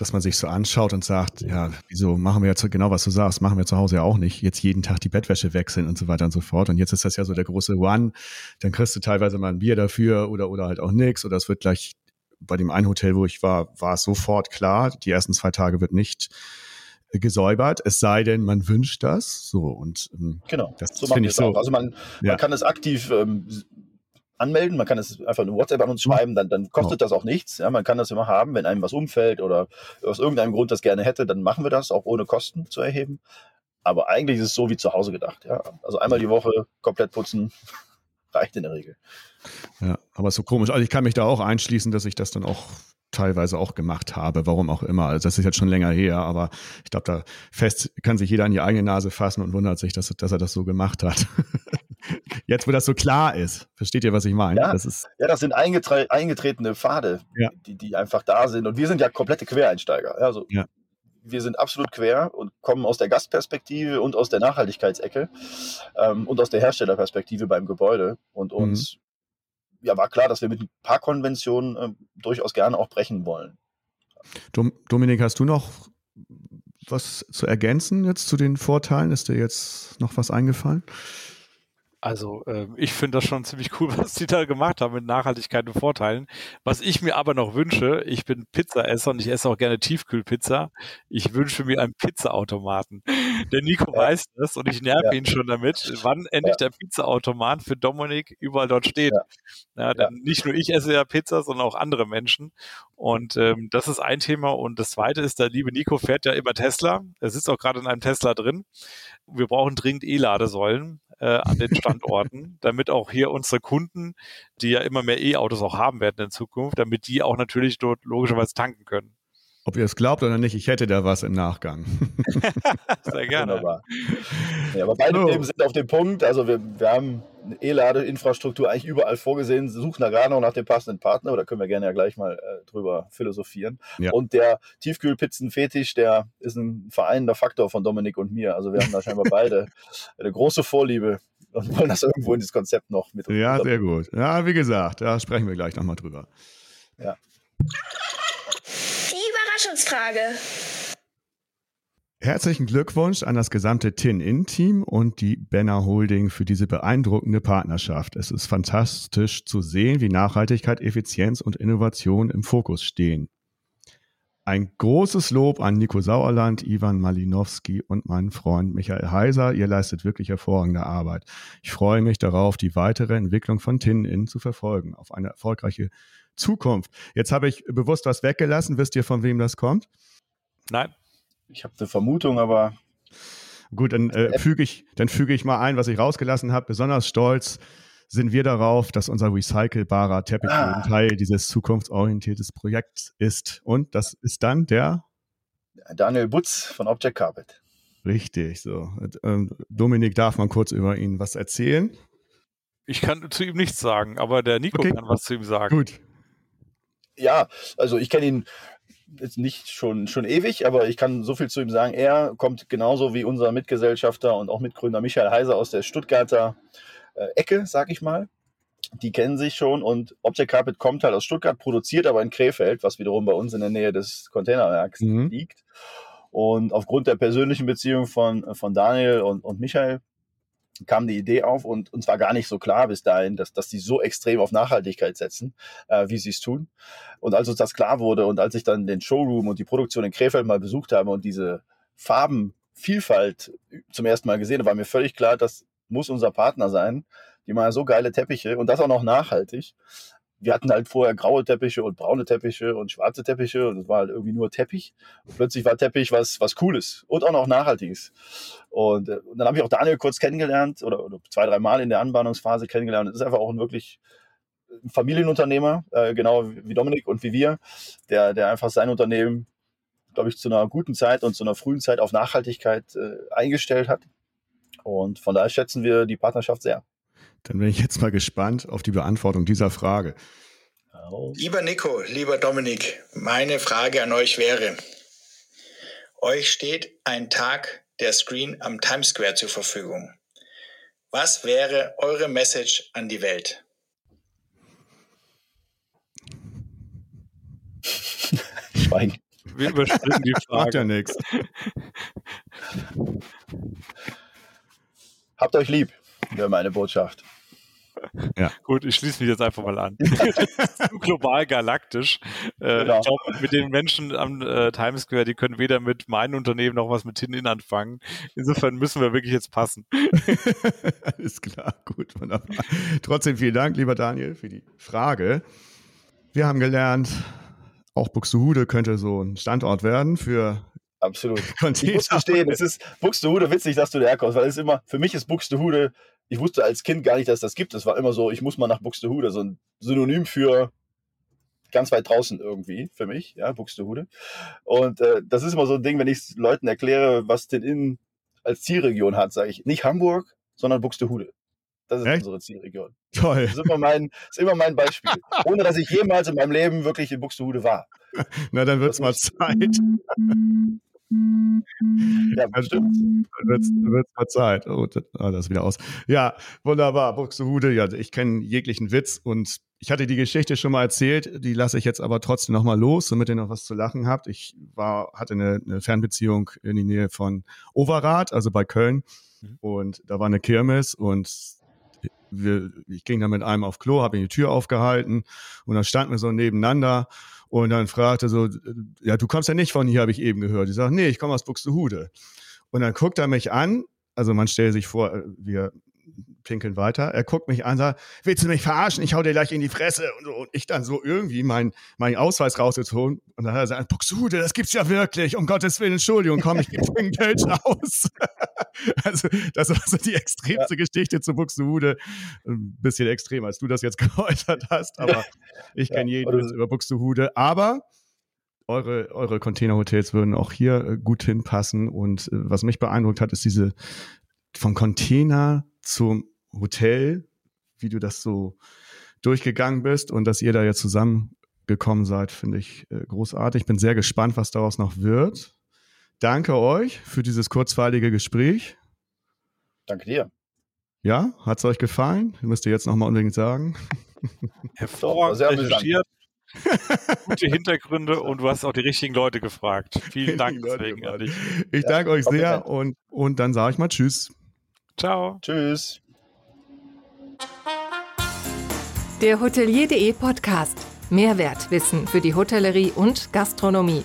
dass man sich so anschaut und sagt, ja, wieso machen wir jetzt genau, was du sagst, machen wir zu Hause ja auch nicht, jetzt jeden Tag die Bettwäsche wechseln und so weiter und so fort. Und jetzt ist das ja so der große One, dann kriegst du teilweise mal ein Bier dafür oder, oder halt auch nix oder es wird gleich, bei dem einen Hotel, wo ich war, war es sofort klar, die ersten zwei Tage wird nicht gesäubert, es sei denn, man wünscht das. So und ähm, genau, das so finde ich so. Auch. Also man, ja. man kann es aktiv ähm, anmelden. Man kann es einfach eine WhatsApp an uns schreiben, dann, dann kostet das auch nichts. Ja, man kann das immer haben, wenn einem was umfällt oder aus irgendeinem Grund das gerne hätte, dann machen wir das, auch ohne Kosten zu erheben. Aber eigentlich ist es so wie zu Hause gedacht. Ja. Also einmal die Woche komplett putzen reicht in der Regel. Ja, aber so komisch. Also ich kann mich da auch einschließen, dass ich das dann auch teilweise auch gemacht habe, warum auch immer. Also das ist jetzt schon länger her, aber ich glaube, da fest kann sich jeder an die eigene Nase fassen und wundert sich, dass, dass er das so gemacht hat. jetzt, wo das so klar ist, versteht ihr, was ich meine? Ja, das, ist ja, das sind eingetre eingetretene Pfade, ja. die, die einfach da sind. Und wir sind ja komplette Quereinsteiger. Also ja. wir sind absolut quer und kommen aus der Gastperspektive und aus der Nachhaltigkeitsecke ähm, und aus der Herstellerperspektive beim Gebäude. Und uns mhm ja, war klar, dass wir mit ein paar Konventionen äh, durchaus gerne auch brechen wollen. Dominik, hast du noch was zu ergänzen jetzt zu den Vorteilen? Ist dir jetzt noch was eingefallen? Also äh, ich finde das schon ziemlich cool, was die da gemacht haben mit Nachhaltigkeit und Vorteilen. Was ich mir aber noch wünsche, ich bin Pizzaesser und ich esse auch gerne Tiefkühlpizza. Ich wünsche mir einen Pizzaautomaten. Der Nico ja. weiß das und ich nerv ja. ihn schon damit, wann endlich ja. der Pizzaautomat für Dominik überall dort steht. Ja. denn nicht nur ich esse ja Pizza, sondern auch andere Menschen. Und ähm, das ist ein Thema. Und das zweite ist, der liebe Nico fährt ja immer Tesla. Er sitzt auch gerade in einem Tesla drin. Wir brauchen dringend E-Ladesäulen äh, an den Standorten, damit auch hier unsere Kunden, die ja immer mehr E-Autos auch haben werden in Zukunft, damit die auch natürlich dort logischerweise tanken können. Ob ihr es glaubt oder nicht, ich hätte da was im Nachgang. Sehr gerne. Wunderbar. Ja, aber beide Themen sind auf dem Punkt. Also wir, wir haben eine E-Ladeinfrastruktur eigentlich überall vorgesehen, suchen da gerade noch nach dem passenden Partner, oder können wir gerne ja gleich mal äh, drüber philosophieren. Ja. Und der Tiefkühlpizzen-Fetisch, der ist ein vereinender Faktor von Dominik und mir. Also wir haben da scheinbar beide eine große Vorliebe und wollen das irgendwo in dieses Konzept noch mit. Ja, sehr gut. Ja, wie gesagt, da sprechen wir gleich nochmal drüber. Ja. Überraschungsfrage. Herzlichen Glückwunsch an das gesamte Tin-In-Team und die Benner Holding für diese beeindruckende Partnerschaft. Es ist fantastisch zu sehen, wie Nachhaltigkeit, Effizienz und Innovation im Fokus stehen. Ein großes Lob an Nico Sauerland, Ivan Malinowski und meinen Freund Michael Heiser. Ihr leistet wirklich hervorragende Arbeit. Ich freue mich darauf, die weitere Entwicklung von Tin-In zu verfolgen, auf eine erfolgreiche Zukunft. Jetzt habe ich bewusst was weggelassen. Wisst ihr, von wem das kommt? Nein. Ich habe eine Vermutung, aber. Gut, dann äh, füge ich, dann füge ich mal ein, was ich rausgelassen habe. Besonders stolz sind wir darauf, dass unser recycelbarer Teppich ah. Teil dieses zukunftsorientiertes Projekts ist. Und das ist dann der Daniel Butz von Object Carpet. Richtig, so. Ähm, Dominik, darf man kurz über ihn was erzählen? Ich kann zu ihm nichts sagen, aber der Nico okay. kann was zu ihm sagen. Gut. Ja, also ich kenne ihn jetzt nicht schon, schon ewig, aber ich kann so viel zu ihm sagen. Er kommt genauso wie unser Mitgesellschafter und auch Mitgründer Michael Heiser aus der Stuttgarter äh, Ecke, sag ich mal. Die kennen sich schon und Object Carpet kommt halt aus Stuttgart, produziert aber in Krefeld, was wiederum bei uns in der Nähe des Containerwerks mhm. liegt. Und aufgrund der persönlichen Beziehung von, von Daniel und, und Michael kam die Idee auf und uns war gar nicht so klar bis dahin, dass, dass die so extrem auf Nachhaltigkeit setzen, äh, wie sie es tun. Und als uns das klar wurde und als ich dann den Showroom und die Produktion in Krefeld mal besucht habe und diese Farbenvielfalt zum ersten Mal gesehen, war mir völlig klar, das muss unser Partner sein. Die machen so geile Teppiche und das auch noch nachhaltig wir hatten halt vorher graue Teppiche und braune Teppiche und schwarze Teppiche und es war halt irgendwie nur Teppich. Und plötzlich war Teppich was, was Cooles und auch noch Nachhaltiges. Und, äh, und dann habe ich auch Daniel kurz kennengelernt oder, oder zwei, drei Mal in der Anbahnungsphase kennengelernt. Das ist einfach auch ein wirklich Familienunternehmer, äh, genau wie Dominik und wie wir, der, der einfach sein Unternehmen, glaube ich, zu einer guten Zeit und zu einer frühen Zeit auf Nachhaltigkeit äh, eingestellt hat. Und von daher schätzen wir die Partnerschaft sehr. Dann bin ich jetzt mal gespannt auf die Beantwortung dieser Frage. Lieber Nico, lieber Dominik, meine Frage an euch wäre, euch steht ein Tag der Screen am Times Square zur Verfügung. Was wäre eure Message an die Welt? Schweigen. Wir überspringen die Frage. Macht ja nichts. Habt euch lieb wäre meine Botschaft. Ja. Gut, ich schließe mich jetzt einfach mal an. global galaktisch. Äh, genau. Ich glaube, mit den Menschen am äh, Times Square, die können weder mit meinem Unternehmen noch was mit Tin anfangen. Insofern müssen wir wirklich jetzt passen. Alles klar, gut, wunderbar. Trotzdem vielen Dank, lieber Daniel, für die Frage. Wir haben gelernt, auch Buxtehude könnte so ein Standort werden für Absolut. Ich muss gestehen, es ist Buxtehude witzig, dass du da herkommst, weil es immer, für mich ist Buxtehude, ich wusste als Kind gar nicht, dass das gibt. Es war immer so, ich muss mal nach Buxtehude, so ein Synonym für ganz weit draußen irgendwie, für mich, ja, Buxtehude. Und äh, das ist immer so ein Ding, wenn ich Leuten erkläre, was den Innen als Zielregion hat, sage ich nicht Hamburg, sondern Buxtehude. Das ist Echt? unsere Zielregion. Toll. Das ist immer mein, ist immer mein Beispiel. Ohne dass ich jemals in meinem Leben wirklich in Buxtehude war. Na, dann wird's mal Zeit. Ja, bestimmt. Wird es mal Zeit. Oh, das, ah, das ist wieder aus. Ja, wunderbar. Buxtehude, ja, ich kenne jeglichen Witz und ich hatte die Geschichte schon mal erzählt, die lasse ich jetzt aber trotzdem nochmal los, damit ihr noch was zu lachen habt. Ich war, hatte eine, eine Fernbeziehung in die Nähe von Overath, also bei Köln. Mhm. Und da war eine Kirmes und wir, ich ging dann mit einem auf Klo, habe die Tür aufgehalten und dann standen wir so nebeneinander und dann fragte so, ja, du kommst ja nicht von hier, habe ich eben gehört. Ich sage, nee, ich komme aus Buxtehude. Und dann guckt er mich an, also man stellt sich vor, wir pinkeln weiter. Er guckt mich an, sagt, willst du mich verarschen? Ich hau dir gleich in die Fresse. Und, so. und ich dann so irgendwie meinen mein Ausweis rausgezogen. Und dann hat er gesagt, Buxude, das gibt's ja wirklich. Um Gottes Willen, Entschuldigung, komm, ich gebe Geld aus. also, das war so die extremste ja. Geschichte zu Buxtehude. Ein bisschen extrem, als du das jetzt geäußert hast, aber ich kenne jeden über Buxtehude. Aber eure, eure Containerhotels würden auch hier äh, gut hinpassen. Und äh, was mich beeindruckt hat, ist diese vom Container zum Hotel, wie du das so durchgegangen bist und dass ihr da jetzt zusammengekommen seid, finde ich äh, großartig. Bin sehr gespannt, was daraus noch wird. Danke euch für dieses kurzweilige Gespräch. Danke dir. Ja, hat es euch gefallen? Müsst ihr jetzt nochmal unbedingt sagen. Hervorragend recherchiert. Gute Hintergründe und du hast auch die richtigen Leute gefragt. Vielen Dank deswegen. Ich, ich danke euch sehr und, und dann sage ich mal Tschüss. Ciao. Tschüss. Der Hotelier.de Podcast. Mehrwertwissen für die Hotellerie und Gastronomie.